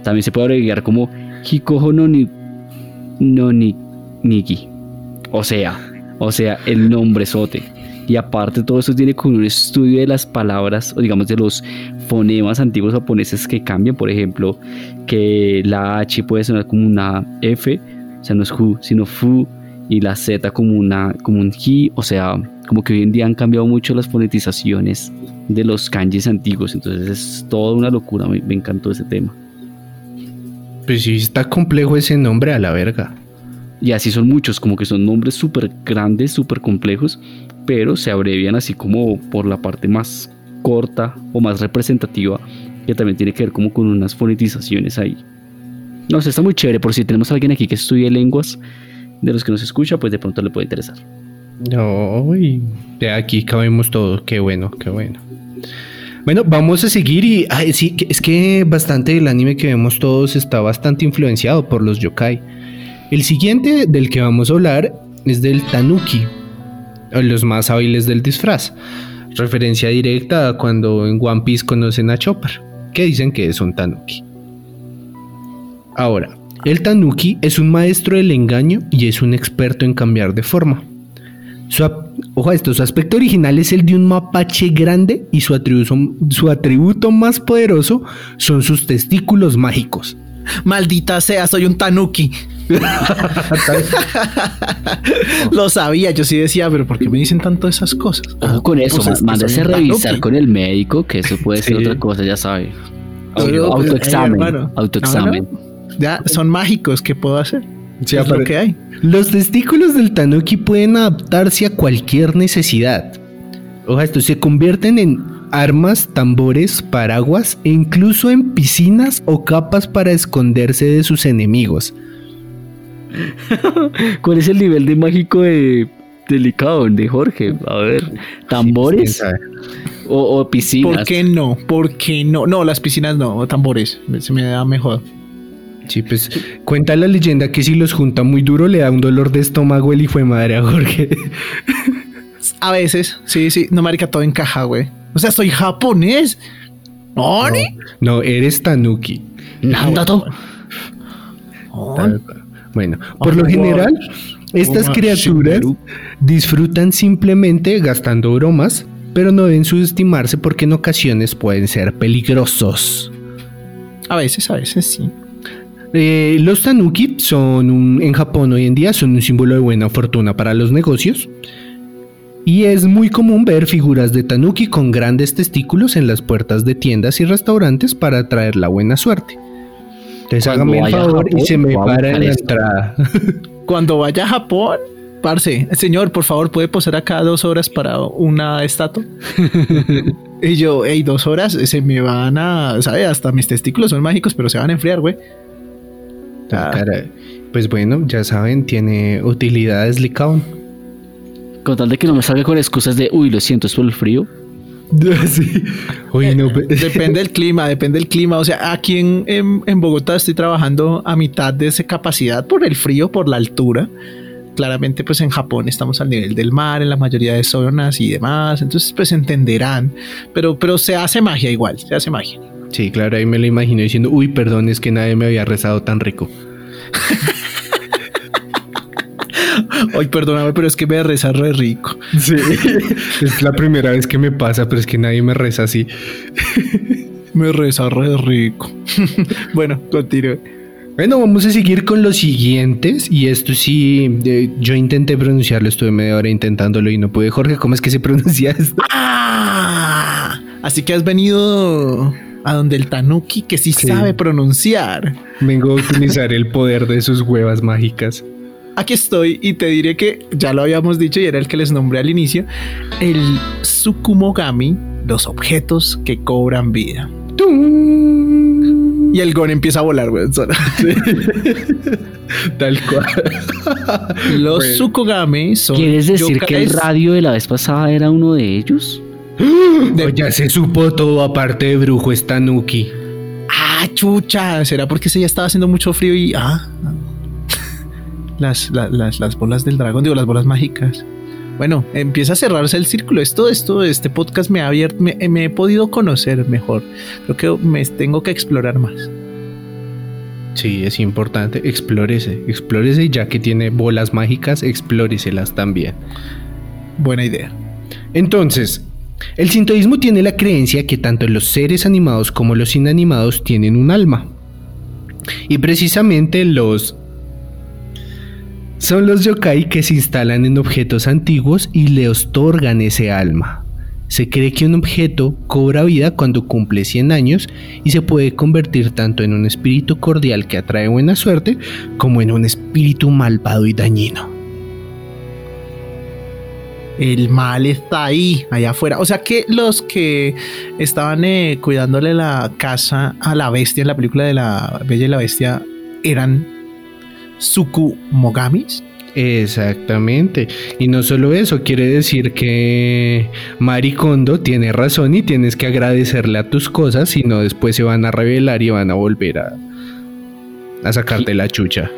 También se puede abreviar como Hikoho no, ni, no ni, Nigi. O sea, o sea, el nombre sote. Y aparte todo eso tiene como un estudio de las palabras, o digamos de los fonemas antiguos japoneses que cambian. Por ejemplo, que la H puede sonar como una F, o sea, no es Hu, sino Fu, y la Z como, una, como un Hi, o sea, como que hoy en día han cambiado mucho las fonetizaciones de los kanjis antiguos, entonces es toda una locura, me, me encantó ese tema. Pues sí, está complejo ese nombre a la verga. Y así son muchos, como que son nombres súper grandes, súper complejos, pero se abrevian así como por la parte más corta o más representativa, que también tiene que ver como con unas fonetizaciones ahí. No sé, está muy chévere, por si tenemos a alguien aquí que estudie lenguas, de los que nos escucha, pues de pronto le puede interesar. No, y de aquí cabemos todo. Qué bueno, qué bueno. Bueno, vamos a seguir y sí, es que bastante del anime que vemos todos está bastante influenciado por los yokai. El siguiente del que vamos a hablar es del tanuki, los más hábiles del disfraz. Referencia directa a cuando en One Piece conocen a Chopper, que dicen que es un tanuki. Ahora, el tanuki es un maestro del engaño y es un experto en cambiar de forma. Su, ojo a esto, su aspecto original es el de un mapache grande y su atributo, su atributo más poderoso son sus testículos mágicos. Maldita sea, soy un tanuki. (laughs) Lo sabía, yo sí decía, pero ¿por qué me dicen tanto esas cosas? Ojo con eso, mándese a revisar con el médico, que eso puede ser Sí. otra cosa, ya sabe. Autoexamen, eh, autoexamen. Ya, son mágicos, ¿qué puedo hacer? Sí, es lo que hay. Los testículos del tanuki pueden adaptarse a cualquier necesidad. Ojo esto, se convierten en armas, tambores, paraguas e incluso en piscinas o capas para esconderse de sus enemigos. (laughs) ¿Cuál es el nivel de mágico de delicado de Jorge? A ver, tambores o, o piscinas. ¿Por qué no? ¿Por qué no? No, las piscinas no, tambores. Se me da mejor. Sí, pues cuenta la leyenda que si los junta muy duro le da un dolor de estómago el hijo de madre a Jorge. A veces, sí, sí. No, marica, todo encaja, güey. O sea, soy japonés. ¿No, ni? No, eres tanuki. Nandato. No. Bueno, por Ah, lo wow. general, estas criaturas disfrutan simplemente gastando bromas, pero no deben subestimarse porque en ocasiones pueden ser peligrosos. A veces, a veces sí. Eh, los tanuki son un- en Japón hoy en día son un símbolo de buena fortuna para los negocios. Y es muy común ver figuras de tanuki con grandes testículos en las puertas de tiendas y restaurantes para atraer la buena suerte. Entonces hágame el favor y se me para en la entrada. (laughs) Cuando vaya a Japón, parce, señor, por favor, ¿puede posar acá dos horas para una estatua? (laughs) y yo, hey, dos horas, se me van a, ¿sabes? Hasta mis testículos son mágicos, pero se van a enfriar, güey. Ah. Cara, Pues bueno, ya saben, tiene utilidades Licaon. Con tal de que no me salga con excusas de, uy, lo siento, es por el frío. (laughs) sí. No, pe- Depende del clima, depende del clima. O sea, aquí en, en- en Bogotá estoy trabajando a mitad de esa capacidad por el frío, por la altura. Claramente, pues en Japón estamos al nivel del mar en la mayoría de zonas y demás. Entonces, pues entenderán. Pero, pero se hace magia igual, se hace magia. Sí, claro, ahí me lo imagino diciendo, uy, perdón, es que nadie me había rezado tan rico. (laughs) (laughs) Ay, perdóname, pero es que me reza re rico. Sí, es la primera vez que me pasa, pero es que nadie me reza así. (laughs) Me reza re rico. (laughs) bueno, continúe. Bueno, vamos a seguir con los siguientes. Y esto sí, eh, yo intenté pronunciarlo, estuve media hora intentándolo y no pude. Jorge, ¿cómo es que se pronuncia esto? Ah, así que has venido a donde el Tanuki que sí, Sí. sabe pronunciar. Vengo a utilizar el poder de sus huevas mágicas. Aquí estoy y te diré que ya lo habíamos dicho y era el que les nombré al inicio, el Tsukumogami, los objetos que cobran vida. Y el Gon empieza a volar, güey. sola. (laughs) Tal cual. Los Bueno. Tsukugami son ¿Quieres decir que el radio de la vez pasada era uno de ellos? (gasps) de- ya se supo todo, aparte de brujo, es Tanuki. Ah, chucha. ¿Será porque se ya estaba haciendo mucho frío y ah? Las, la- las, las bolas del dragón, digo, las bolas mágicas. Bueno, empieza a cerrarse el círculo. Esto, esto, este podcast me ha abierto, me, me he podido conocer mejor. Creo que me tengo que explorar más. Sí, es importante. Explórese, explórese, ya que tiene bolas mágicas, explóreselas también. Buena idea. Entonces, el sintoísmo tiene la creencia que tanto los seres animados como los inanimados tienen un alma. Y precisamente los son los yokai que se instalan en objetos antiguos y le otorgan ese alma. Se cree que un objeto cobra vida cuando cumple 100 años y se puede convertir tanto en un espíritu cordial que atrae buena suerte como en un espíritu malvado y dañino. El mal está ahí, allá afuera. O sea que los que estaban eh, cuidándole la casa a la bestia en la película de la Bella y la Bestia eran Tsukumogamis. Exactamente. Y no solo eso, quiere decir que Maricondo tiene razón y tienes que agradecerle a tus cosas, si no después se van a revelar y van a volver a, a sacarte la chucha.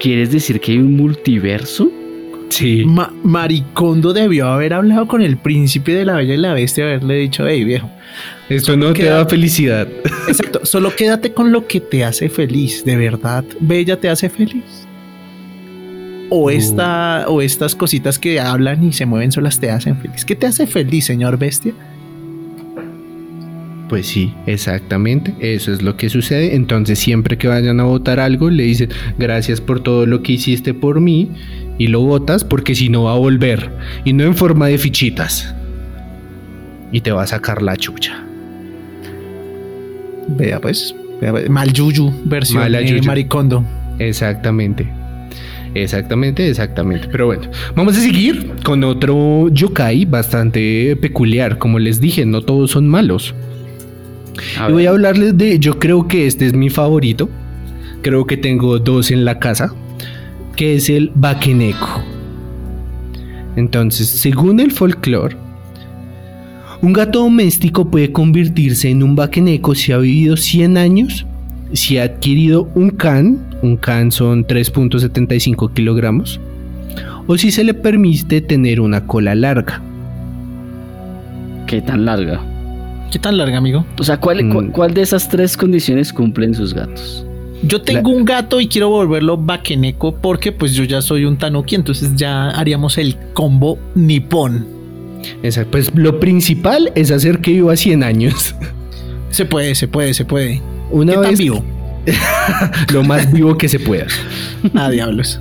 ¿Quieres decir que hay un multiverso? Sí. Ma- Maricondo debió haber hablado con el príncipe de la Bella y la Bestia y haberle dicho, hey viejo, Esto no te queda- da felicidad. exacto, solo quédate con lo que te hace feliz, de verdad, Bella te hace feliz. O, esta, o estas cositas que hablan y se mueven solas te hacen feliz. ¿Qué te hace feliz, señor bestia? Pues sí, exactamente. Eso es lo que sucede. Entonces siempre que vayan a votar algo, le dicen gracias por todo lo que hiciste por mí y lo votas porque si no va a volver. Y no en forma de fichitas. Y te va a sacar la chucha. Vea pues, vea, pues, mal yuyu versión Mala eh, yuyu. Maricondo. Exactamente. Exactamente, exactamente. Pero bueno, vamos a seguir con otro yokai bastante peculiar. Como les dije, no todos son malos. A Y voy a hablarles de, yo creo que este es mi favorito. Creo que tengo dos en la casa, que es el Bakeneko. Entonces, según el folclore, un gato doméstico puede convertirse en un Bakeneko si ha vivido 100 años, si ha adquirido un can, un can son 3.75 kilogramos, o si se le permite tener una cola larga. ¿Qué tan larga? ¿Qué tan larga, amigo? O sea, ¿cuál, Mm. cu- cuál de esas tres condiciones cumplen sus gatos? Yo tengo un gato y quiero volverlo baqueneco porque pues yo ya soy un tanuki, entonces ya haríamos el combo nipón. Exacto. Pues lo principal es hacer que viva 100 años. Se puede, se puede, se puede. Una ¿Qué tan vez vivo? (laughs) lo más vivo que se pueda. (laughs) Ah, diablos.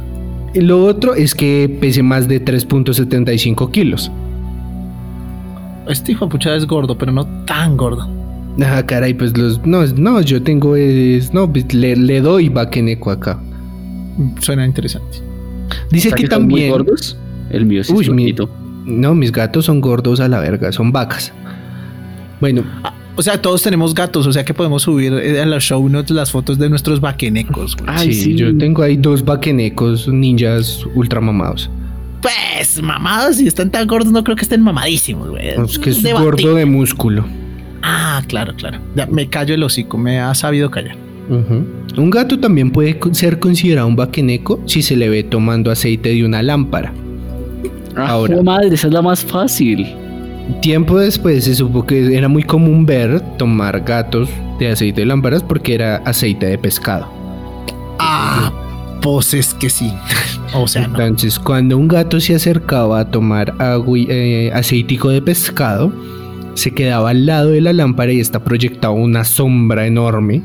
Y Lo otro es que pese más de 3.75 kilos. Este hijo de pucha es gordo, pero no tan gordo. Ah, caray, pues los. No, no, yo tengo. Es, no, pues, le, le doy vaqueneco acá. Suena interesante. Dice sea, que son muy también. gordos? El mío sí Uy, es mi-. No, mis gatos son gordos a la verga, son vacas. Bueno, Ah, o sea, todos tenemos gatos, o sea que podemos subir eh, a los show notes las fotos de nuestros baquenecos. güey. Ay, sí, sí. yo tengo ahí dos vaquenecos ninjas ultramamados. Pues, mamados, si están tan gordos, no creo que estén mamadísimos, güey. Es que es gordo de músculo. Ah, claro, claro. Ya, me callo el hocico, me ha sabido callar. Un gato también puede ser considerado un vaqueneco si se le ve tomando aceite de una lámpara. Ah, Ahora. oh, madre, esa es la más fácil. Tiempo después se supo que era muy común ver tomar gatos de aceite de lámparas porque era aceite de pescado. Ah, pues es que sí. o sea, no. Entonces, cuando un gato se acercaba a tomar agua, eh, aceitico de pescado, se quedaba al lado de la lámpara y esta proyectaba una sombra enorme.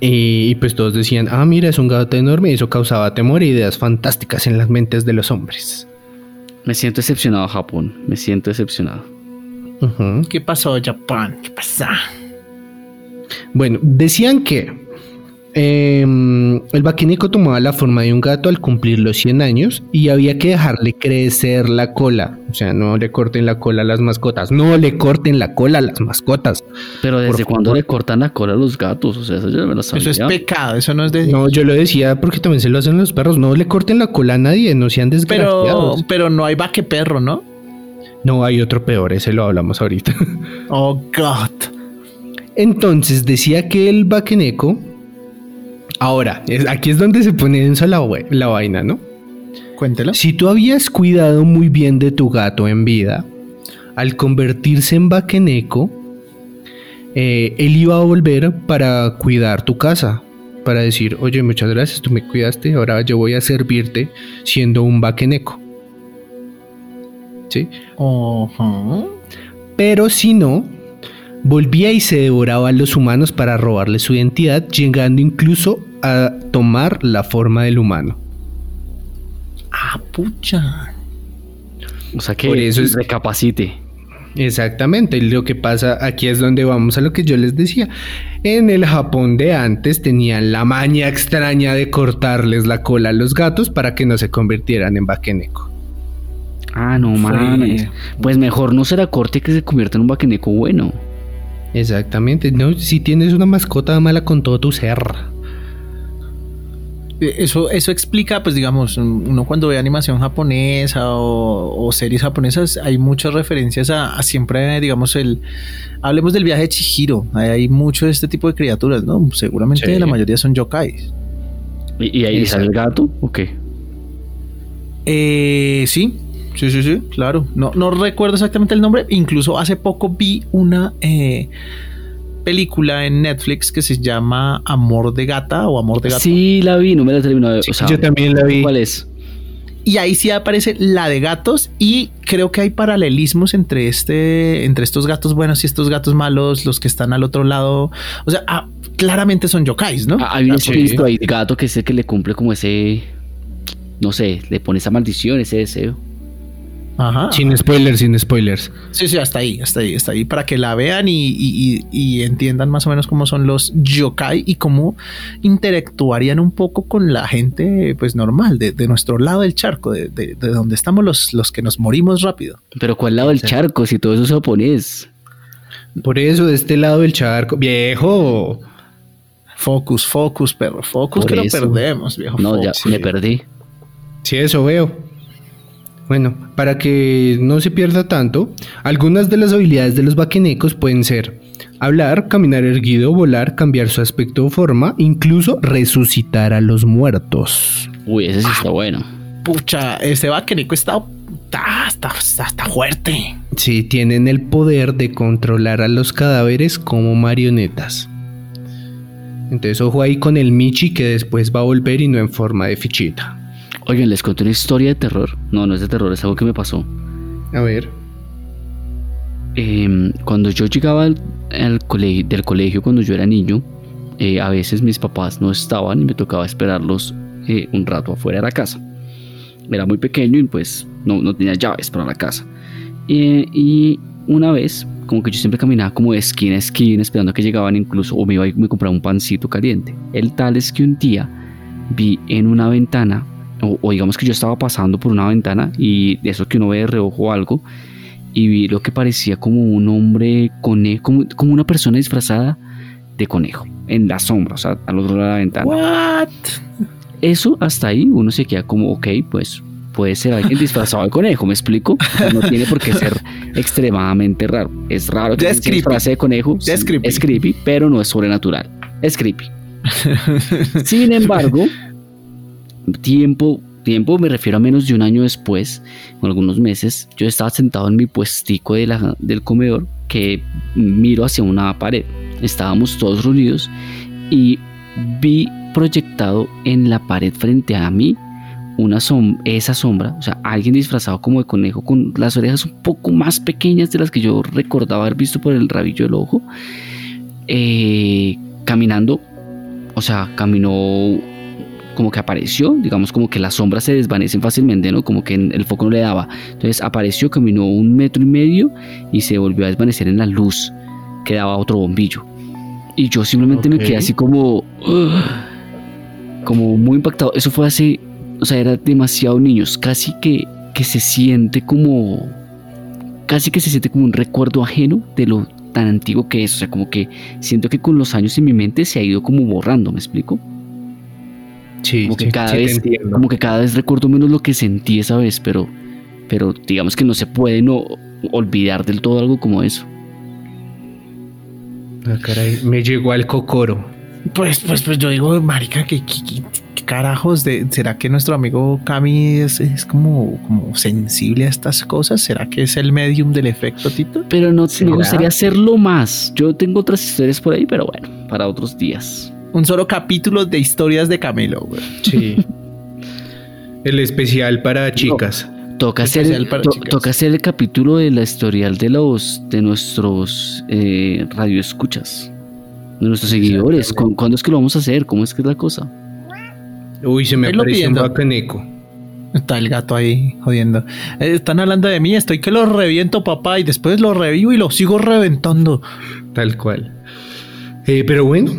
Y, y pues todos decían, ah, mira, es un gato enorme y eso causaba temor e ideas fantásticas en las mentes de los hombres. Me siento decepcionado, Japón. Me siento decepcionado. ¿Qué pasó, Japón? ¿Qué pasa? Bueno, decían que em, el vaquinico tomaba la forma de un gato al cumplir los 100 años y había que dejarle crecer la cola. O sea, no le corten la cola a las mascotas. No le corten la cola a las mascotas. Pero ¿desde cuándo le cortan la cola a los gatos? O sea, eso yo me lo sabía. Eso es pecado, eso no es de... No, yo lo decía porque también se lo hacen los perros. No le corten la cola a nadie, no sean pero, desgraciados. pero no hay vaque perro, ¿no? No, hay otro peor, ese lo hablamos ahorita. Oh, God. Entonces decía que el vaqueneco. Ahora, aquí es donde se pone denso la, la vaina, ¿no? Cuéntelo. Si tú habías cuidado muy bien de tu gato en vida, al convertirse en vaqueneco, eh, él iba a volver para cuidar tu casa. Para decir, oye, muchas gracias, tú me cuidaste, ahora yo voy a servirte siendo un vaqueneco. ¿Sí? Ojo. Pero si no, volvía y se devoraba a los humanos para robarle su identidad, llegando incluso a tomar la forma del humano. Ah, pucha. O sea que Por eso es- recapacite. Exactamente, y lo que pasa aquí es donde vamos a lo que yo les decía. En el Japón de antes tenían la maña extraña de cortarles la cola a los gatos para que no se convirtieran en vaqueneco. Ah, no mames. Pues mejor no será corte que se convierta en un vaqueneco bueno. Exactamente, no, si tienes una mascota mala con todo tu ser. Eso, eso explica, pues digamos, uno cuando ve animación japonesa o, o series japonesas, hay muchas referencias a, a siempre, digamos, el... Hablemos del viaje de Chihiro. Hay, hay mucho de este tipo de criaturas, ¿no? Seguramente Sí. la mayoría son yokai. ¿Y, y ahí sale el gato o qué? Eh, sí, sí, sí, sí, claro. No, no recuerdo exactamente el nombre. Incluso hace poco vi una eh, película en Netflix que se llama Amor de Gata o Amor de Gato. Sí, la vi, no me la terminó de ver. o sea, yo también la vi. ¿Cuál es? Y ahí sí aparece la de gatos y creo que hay paralelismos entre este, entre estos gatos buenos y estos gatos malos, los que están al otro lado. O sea, ah, claramente son yokais, ¿no? Ah, hay un espíritu ahí de gato que es el que le cumple como ese. No sé, le pone esa maldición, ese deseo. Ajá. Sin spoilers, sin spoilers. Sí, sí, hasta ahí, hasta ahí, hasta ahí, para que la vean y, y- y- entiendan más o menos cómo son los yokai y cómo interactuarían un poco con la gente, pues normal, de, de nuestro lado del charco, de, de- de donde estamos los, los que nos morimos rápido. Pero ¿cuál lado del charco? Si todo eso es japonés. Por eso, de este lado del charco. ¡Viejo! Focus, focus, perro, focus, Por que lo perdemos, viejo. No, ya me perdí. Sí, eso veo. Bueno, para que no se pierda tanto, algunas de las habilidades de los vaquenecos pueden ser hablar, caminar erguido, volar, cambiar su aspecto o forma, incluso resucitar a los muertos. Uy, ese sí está bueno. Pucha, este vaquenico está, está, está, está, está fuerte. Sí, tienen el poder de controlar a los cadáveres como marionetas. Entonces, ojo ahí con el Michi que después va a volver y no en forma de fichita. Oigan, les conté una historia de terror. No, no es de terror, es algo que me pasó. A ver. Eh, cuando yo llegaba al, al colegio, del colegio cuando yo era niño, eh, a veces mis papás no estaban y me tocaba esperarlos eh, un rato afuera de la casa. Era muy pequeño y pues no, no tenía llaves para la casa. Y una vez, como que yo siempre caminaba como de esquina a esquina esperando a que llegaban incluso o me iba y me compraba un pancito caliente. El tal es que un día vi en una ventana, o, o digamos que yo estaba pasando por una ventana y eso que uno ve de reojo o algo, y vi lo que parecía como un hombre conejo, como, como una persona disfrazada de conejo en la sombra, o sea, al otro lado de la ventana. What? Eso hasta ahí uno se queda como, ok, pues puede ser alguien disfrazado de conejo, ¿me explico? No tiene por qué ser extremadamente raro. Es raro que se creepy. disfrace de conejo. Es creepy. es creepy, pero no es sobrenatural. Es creepy. Sin embargo, tiempo, tiempo me refiero a menos de un año después, o algunos meses, yo estaba sentado en mi puestico de la- del comedor que miro hacia una pared. Estábamos todos reunidos y vi proyectado en la pared frente a mí una som- esa sombra, o sea, alguien disfrazado como de conejo con las orejas un poco más pequeñas de las que yo recordaba haber visto por el rabillo del ojo, eh, caminando, o sea, caminó como que apareció, digamos como que las sombras se desvanecen fácilmente, ¿no? Como que el foco no le daba. Entonces apareció, caminó un metro y medio y se volvió a desvanecer en la luz que daba otro bombillo. Y yo simplemente me quedé así como... Como muy impactado. Eso fue hace... O sea, era demasiado niños. Casi que, que se siente como... Casi que se siente como un recuerdo ajeno de lo tan antiguo que es. O sea, como que siento que con los años en mi mente se ha ido como borrando, ¿me explico? Sí, como que sí, cada sí vez como que cada vez recuerdo menos lo que sentí esa vez pero pero digamos que no se puede no olvidar del todo algo como eso Ah, caray, me llegó al cocoro. Pues, pues, pues yo digo, marica, ¿qué, qué- qué- qué carajos de, ¿será que nuestro amigo Cami es, es como, como sensible a estas cosas? ¿Será que es el medium del efecto Tito? pero no ¿Será? me gustaría hacerlo más yo tengo otras historias por ahí pero bueno para otros días Un solo capítulo de historias de Camilo, güey. Sí. el especial para chicas. toca hacer Especial el, para to- chicas. toca hacer el capítulo de la historial de los de nuestros eh, radioescuchas de nuestros seguidores ¿Cu- ¿Cuándo es que lo vamos a hacer? ¿Cómo es que es la cosa? Uy, se me apareció un bacaneco. Está el gato ahí jodiendo. Eh, están hablando de mí, estoy que lo reviento, papá, y después lo revivo y lo sigo reventando. Tal cual. Eh, pero bueno.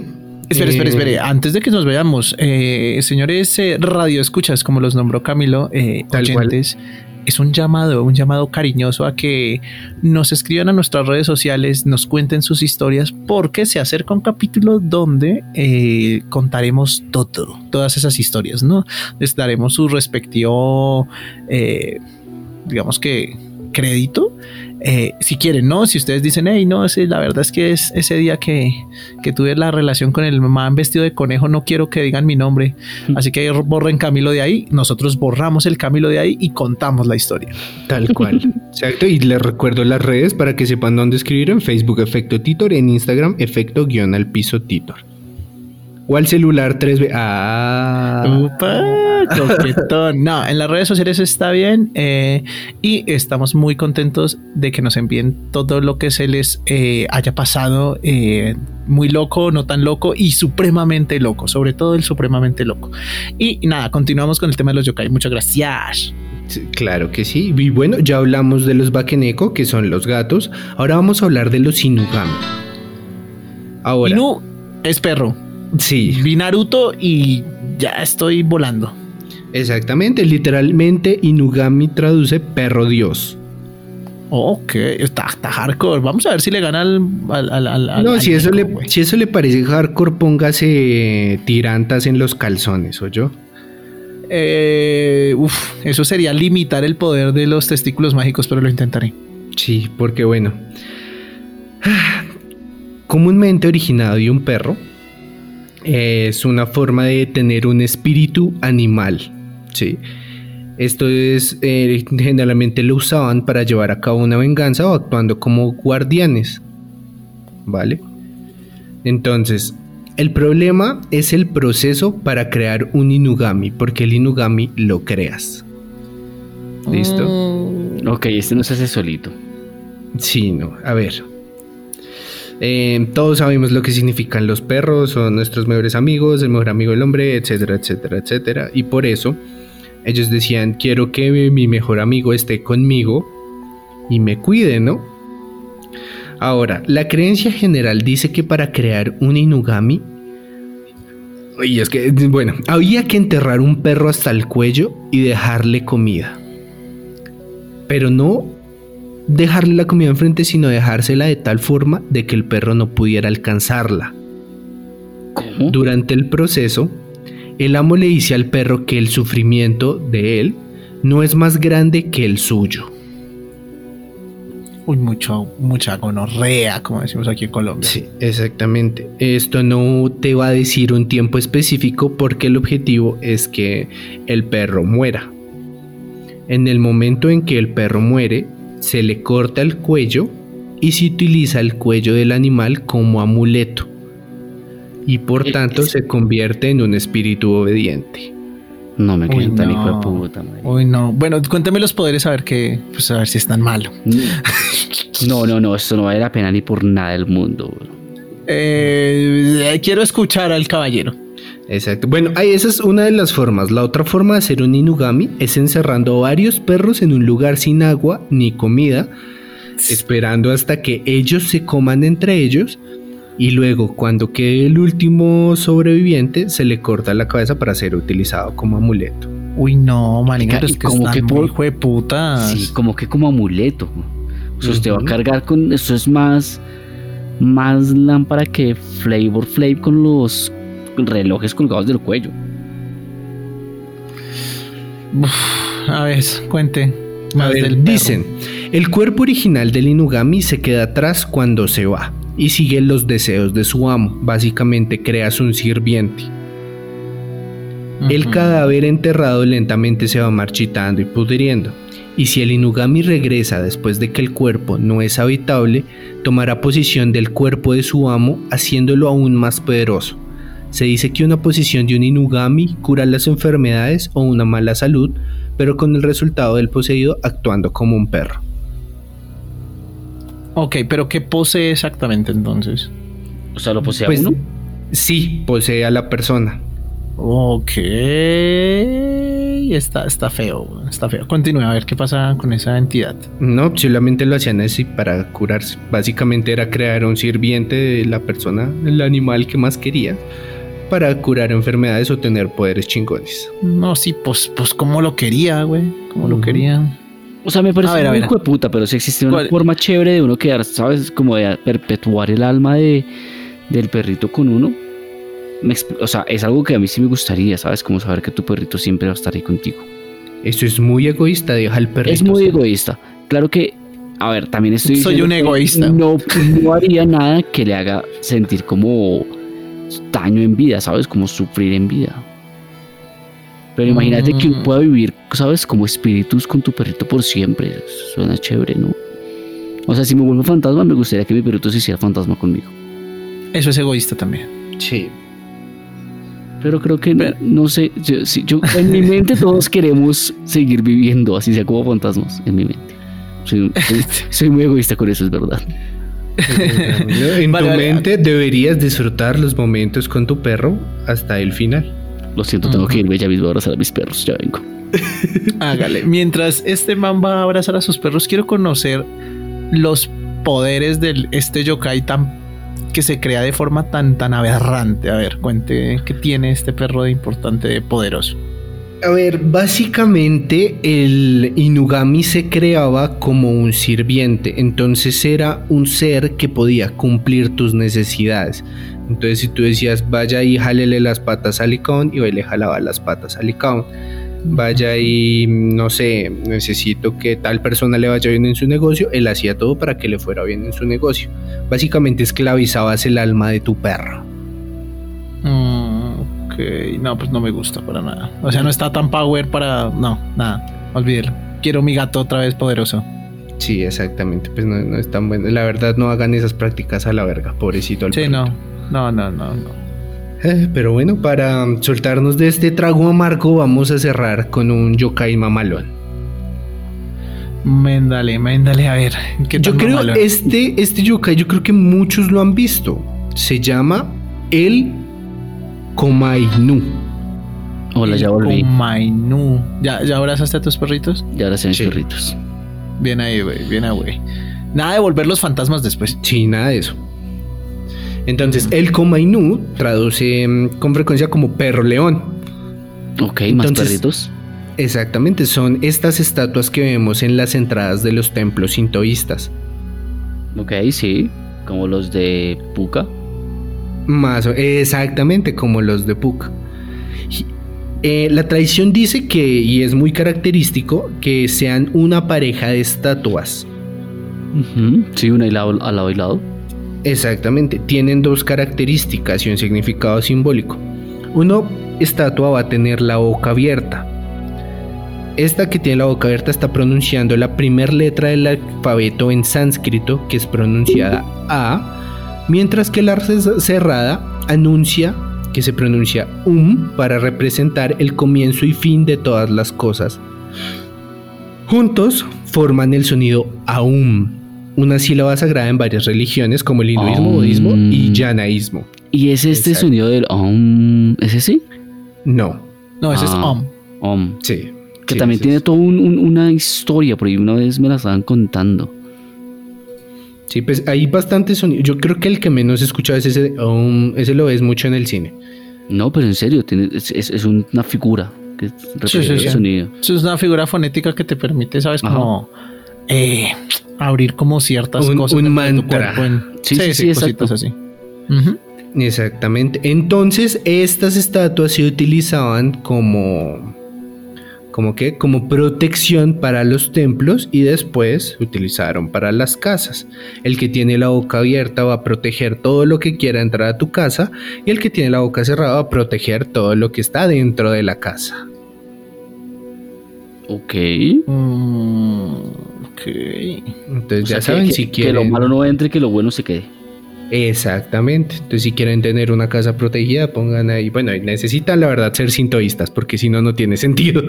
Espera, eh, espere. Antes de que nos veamos, eh, señores eh, radio escuchas, como los nombró Camilo, eh, oyentes, es un llamado, un llamado cariñoso a que nos escriban a nuestras redes sociales, nos cuenten sus historias, porque se acerca un capítulo donde eh, contaremos todo, todas esas historias, ¿no? Les daremos su respectivo, eh, digamos que crédito eh, si quieren, ¿no? Si ustedes dicen, hey, no, la verdad es que es ese día que, que tuve la relación con el man vestido de conejo, no quiero que digan mi nombre. Así que borren Camilo de ahí, nosotros borramos el Camilo de ahí y contamos la historia. Tal cual. (laughs) Exacto. Y les recuerdo las redes para que sepan dónde escribir en Facebook Efecto Titor, en Instagram Efecto guion al piso Titor. O al celular 3B. Ah. Upa, coquetón. No, en las redes sociales está bien eh, y estamos muy contentos de que nos envíen todo lo que se les eh, haya pasado eh, muy loco, no tan loco y supremamente loco, sobre todo el supremamente loco. Y nada, continuamos con el tema de los yokai. Muchas gracias. Claro que sí. Y bueno, ya hablamos de los Bakeneko, que son los gatos. Ahora vamos a hablar de los Inugami. Ahora, Inu es perro. sí, Vi Naruto y ya estoy volando. Exactamente. Literalmente, Inugami traduce perro dios. Ok, está, está hardcore. Vamos a ver si le gana al. al, al- al- No, si eso, le, si eso le parece hardcore, póngase tirantas en los calzones, ¿o yo? Eh, uf, eso sería limitar el poder de los testículos mágicos, pero lo intentaré. Sí, porque bueno. (sighs) Comúnmente originado de un perro, es una forma de tener un espíritu animal. Sí. Esto es, eh, generalmente lo usaban para llevar a cabo una venganza o actuando como guardianes. ¿Vale? Entonces, el problema es el proceso para crear un Inugami, porque el Inugami lo creas. ¿Listo? Ok, este no se hace solito. Sí, no. A ver. Eh, todos sabemos lo que significan los perros, son nuestros mejores amigos, el mejor amigo del hombre, etcétera, etcétera, etcétera. Y por eso ellos decían, quiero que mi mejor amigo esté conmigo y me cuide, ¿no? Ahora, la creencia general dice que para crear un Inugami... Y es que, bueno, había que enterrar un perro hasta el cuello y dejarle comida. Pero no dejarle la comida enfrente, sino dejársela de tal forma de que el perro no pudiera alcanzarla. ¿Cómo? Durante el proceso, el amo le dice al perro que el sufrimiento de él no es más grande que el suyo. Uy, mucho, mucha gonorrea, como decimos aquí en Colombia. Sí, exactamente. Esto no te va a decir un tiempo específico porque el objetivo es que el perro muera. En el momento en que el perro muere, se le corta el cuello y se utiliza el cuello del animal como amuleto. Y por Eh, tanto se convierte en un espíritu obediente. No me quedan tan no. hijo de puta, madre. Uy, no. Bueno, cuéntame los poderes a ver qué, pues a ver si es tan malo. No, no, no, esto no vale la pena ni por nada del mundo. bro. Eh, quiero escuchar al caballero. Exacto. Bueno, ahí esa es una de las formas. La otra forma de hacer un inugami es encerrando varios perros en un lugar sin agua ni comida, esperando hasta que ellos se coman entre ellos y luego cuando quede el último sobreviviente se le corta la cabeza para ser utilizado como amuleto. Uy, no, marica, es que como que por- hijo de putas. Sí, como que como amuleto. O sea, usted va a cargar con. Eso es más. Más lámpara que Flavor Flav con los relojes colgados del cuello. Uf, a ver, cuente. A ver, del dicen, el cuerpo original del inugami se queda atrás cuando se va y sigue los deseos de su amo. Básicamente creas un sirviente. El cadáver enterrado lentamente se va marchitando y pudriendo. Y si el inugami regresa después de que el cuerpo no es habitable, tomará posición del cuerpo de su amo, haciéndolo aún más poderoso. Se dice que una posición de un inugami cura las enfermedades o una mala salud, pero con el resultado del poseído actuando como un perro. Ok, pero ¿qué posee exactamente entonces? O sea, lo posee a Pues, uno. Sí, posee a la persona. Ok. Está, está feo, está feo. Continúe a ver qué pasa con esa entidad. No, solamente lo hacían así para curarse. Básicamente era crear un sirviente de la persona, el animal que más quería, para curar enfermedades o tener poderes chingones. No, sí, pues, pues como lo quería, güey. Como lo quería. O sea, me parece ver, muy hijo de puta, pero si existe una ¿Cuál? forma chévere de uno quedar, ¿sabes? Como de perpetuar el alma de, del perrito con uno. me o sea, es algo que a mí sí me gustaría, ¿sabes? Como saber que tu perrito siempre va a estar ahí contigo. Eso es muy egoísta, deja al perrito. Es muy solo. egoísta. Claro que, a ver, también estoy. Soy un egoísta. No, no haría nada que le haga sentir como daño en vida, ¿sabes? Como sufrir en vida. Pero imagínate que Mm. pueda vivir, ¿sabes? Como espíritus con tu perrito por siempre. Suena chévere, ¿no? O sea, si me vuelvo fantasma, me gustaría que mi perrito se hiciera fantasma conmigo. Eso es egoísta también. Sí. Pero creo que, no- Pero- no sé, yo, sí, yo- en mi mente todos queremos seguir viviendo, así sea como fantasmas, en mi mente. Soy, soy- (laughs) soy muy egoísta con eso, es verdad. (laughs) En tu vale. mente deberías disfrutar los momentos con tu perro hasta el final. Lo siento, tengo que irme ya mismo a abrazar a mis perros, ya vengo. (laughs) Hágale. Mientras este man va a abrazar a sus perros, quiero conocer los poderes de este yokai tan que se crea de forma tan tan aberrante. A ver, cuente qué tiene este perro de importante, de poderoso. A ver, básicamente el Inugami se creaba como un sirviente, entonces era un ser que podía cumplir tus necesidades. Entonces si tú decías, vaya y jálele las patas a Licón, y le jalaba las patas a Licón. Vaya y, no sé, necesito que tal persona le vaya bien en su negocio, él hacía todo para que le fuera bien en su negocio. Básicamente esclavizabas el alma de tu perro. Mm, ok, no, pues no me gusta para nada. O sea, no está tan power para. No, nada, olvídelo. Quiero mi gato otra vez poderoso. Sí, exactamente, pues no, no es tan bueno. La verdad no hagan esas prácticas a la verga, pobrecito al Sí, no, no, no, no, no. Eh, pero bueno, para um, soltarnos de este trago amargo, vamos a cerrar con un yokai mamalón. Méndale, méndale, a ver. ¿qué Yo creo mamalón? este, este yokai, yo creo que muchos lo han visto. Se llama el Komainu. Hola, ya volví. Komainu. ¿Ya, ¿Ya abrazaste a tus perritos? Ya ahora se mis Sí. perritos. Bien ahí, güey, bien ahí, güey. Nada de volver los fantasmas después. Sí, nada de eso. Entonces, el Komainu traduce mm, con frecuencia como perro león. Ok, más Entonces- perritos. Exactamente, son estas estatuas que vemos en las entradas de los templos sintoístas. Ok, sí. Como los de Puka. Más exactamente como los de Puck. Eh, la tradición dice que, y es muy característico, que sean una pareja de estatuas. Sí, una al lado, al lado y lado. Exactamente, tienen dos características y un significado simbólico. Uno, estatua va a tener la boca abierta. Esta que tiene la boca abierta está pronunciando la primera letra del alfabeto en sánscrito, que es pronunciada A, mientras que la ce- cerrada anuncia que se pronuncia Um para representar el comienzo y fin de todas las cosas. Juntos forman el sonido Aum, una sílaba sagrada en varias religiones como el hinduismo, Aum. budismo y janaísmo. ¿Y es este Exacto. sonido del om? ¿Es ese? No, No, ese es Ah. Om. Om. sí. Que sí, también sí, tiene sí. toda un- un- una historia, por ahí una vez me la estaban contando. Sí, pues hay bastante sonido. Yo creo que el que menos he escuchado es ese, ese lo ves mucho en el cine. No, pero en serio, tiene, es, es- es una figura que representa sí, el sí. sonido. Eso es una figura fonética que te permite, ¿sabes? Ajá. Como eh, abrir como ciertas Un- cosas un dentro de tu mantra. cuerpo en- Sí, sí, sí, exacto. cositas así. Exactamente. Entonces, estas estatuas se utilizaban como. ¿Como qué? Como protección para los templos y después se utilizaron para las casas. El que tiene la boca abierta va a proteger todo lo que quiera entrar a tu casa y el que tiene la boca cerrada va a proteger todo lo que está dentro de la casa. Ok. Mm, ok. Entonces, O ya que- saben que, si que lo malo no entre, que lo bueno se quede. Exactamente. Entonces, si quieren tener una casa protegida, pongan ahí. Bueno, necesitan la verdad ser sintoístas, porque si no, no tiene sentido.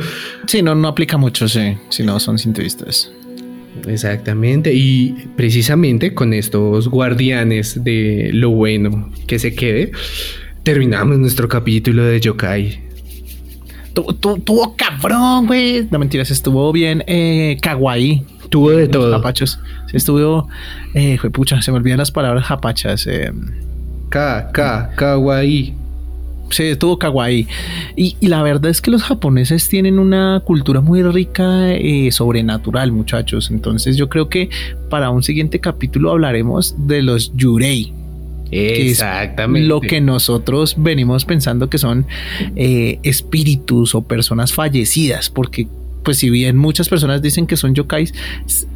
Sí, no, no aplica mucho, sí. Si no, son sintoístas. Exactamente. Y precisamente con estos guardianes de lo bueno que se quede, terminamos nuestro capítulo de Yokai. Tu- tu- Tuvo cabrón, güey. No mentiras, estuvo bien eh, kawaii. Tuvo de Los todo. Japachos. Estuvo. Eh, fue pucha, se me olvidan las palabras japachas. eh, Ka, ka, kawaii. Sí, estuvo kawaii. Y, y, la verdad es que los japoneses tienen una cultura muy rica eh, sobrenatural, muchachos. Entonces yo creo que para un siguiente capítulo hablaremos de los yurei. Exactamente. lo que nosotros venimos pensando que son eh, espíritus o personas fallecidas, porque pues si bien muchas personas dicen que son yokais,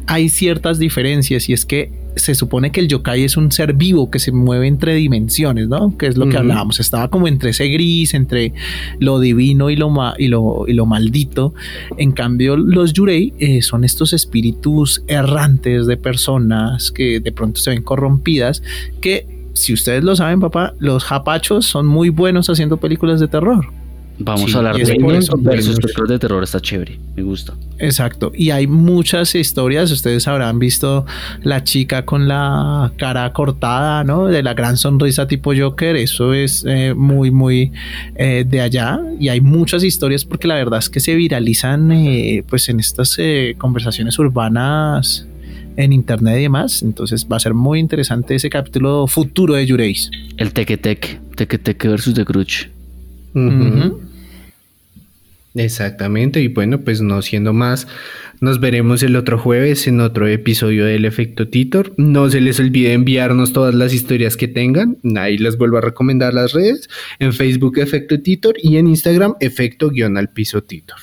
hay ciertas diferencias y es que se supone que el yokai es un ser vivo que se mueve entre dimensiones, ¿no? Que es lo que hablábamos, estaba como entre ese gris, entre lo divino y lo, y lo, y lo maldito. En cambio, los yurei eh, son estos espíritus errantes de personas que de pronto se ven corrompidas, que si ustedes lo saben, papá, los japachos son muy buenos haciendo películas de terror. Vamos a hablar de eso versus películas de terror, está chévere, me gusta. Exacto, y hay muchas historias, ustedes habrán visto la chica con la cara cortada, ¿no? De la gran sonrisa tipo Joker, eso es eh, muy, muy eh, de allá, y hay muchas historias porque la verdad es que se viralizan eh, pues en estas conversaciones urbanas en internet y demás. Entonces va a ser muy interesante ese capítulo futuro de Yureis. El Teke Tek versus The Crutch. Exactamente, y bueno, pues no siendo más, nos veremos el otro jueves en otro episodio del Efecto Titor. No se les olvide enviarnos todas las historias que tengan, ahí les vuelvo a recomendar las redes, en Facebook Efecto Titor y en Instagram Efecto-al piso Titor.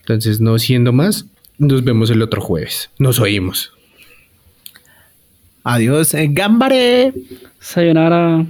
Entonces, no siendo más, nos vemos el otro jueves. Nos oímos. Adiós, eh, Gambare. Sayonara.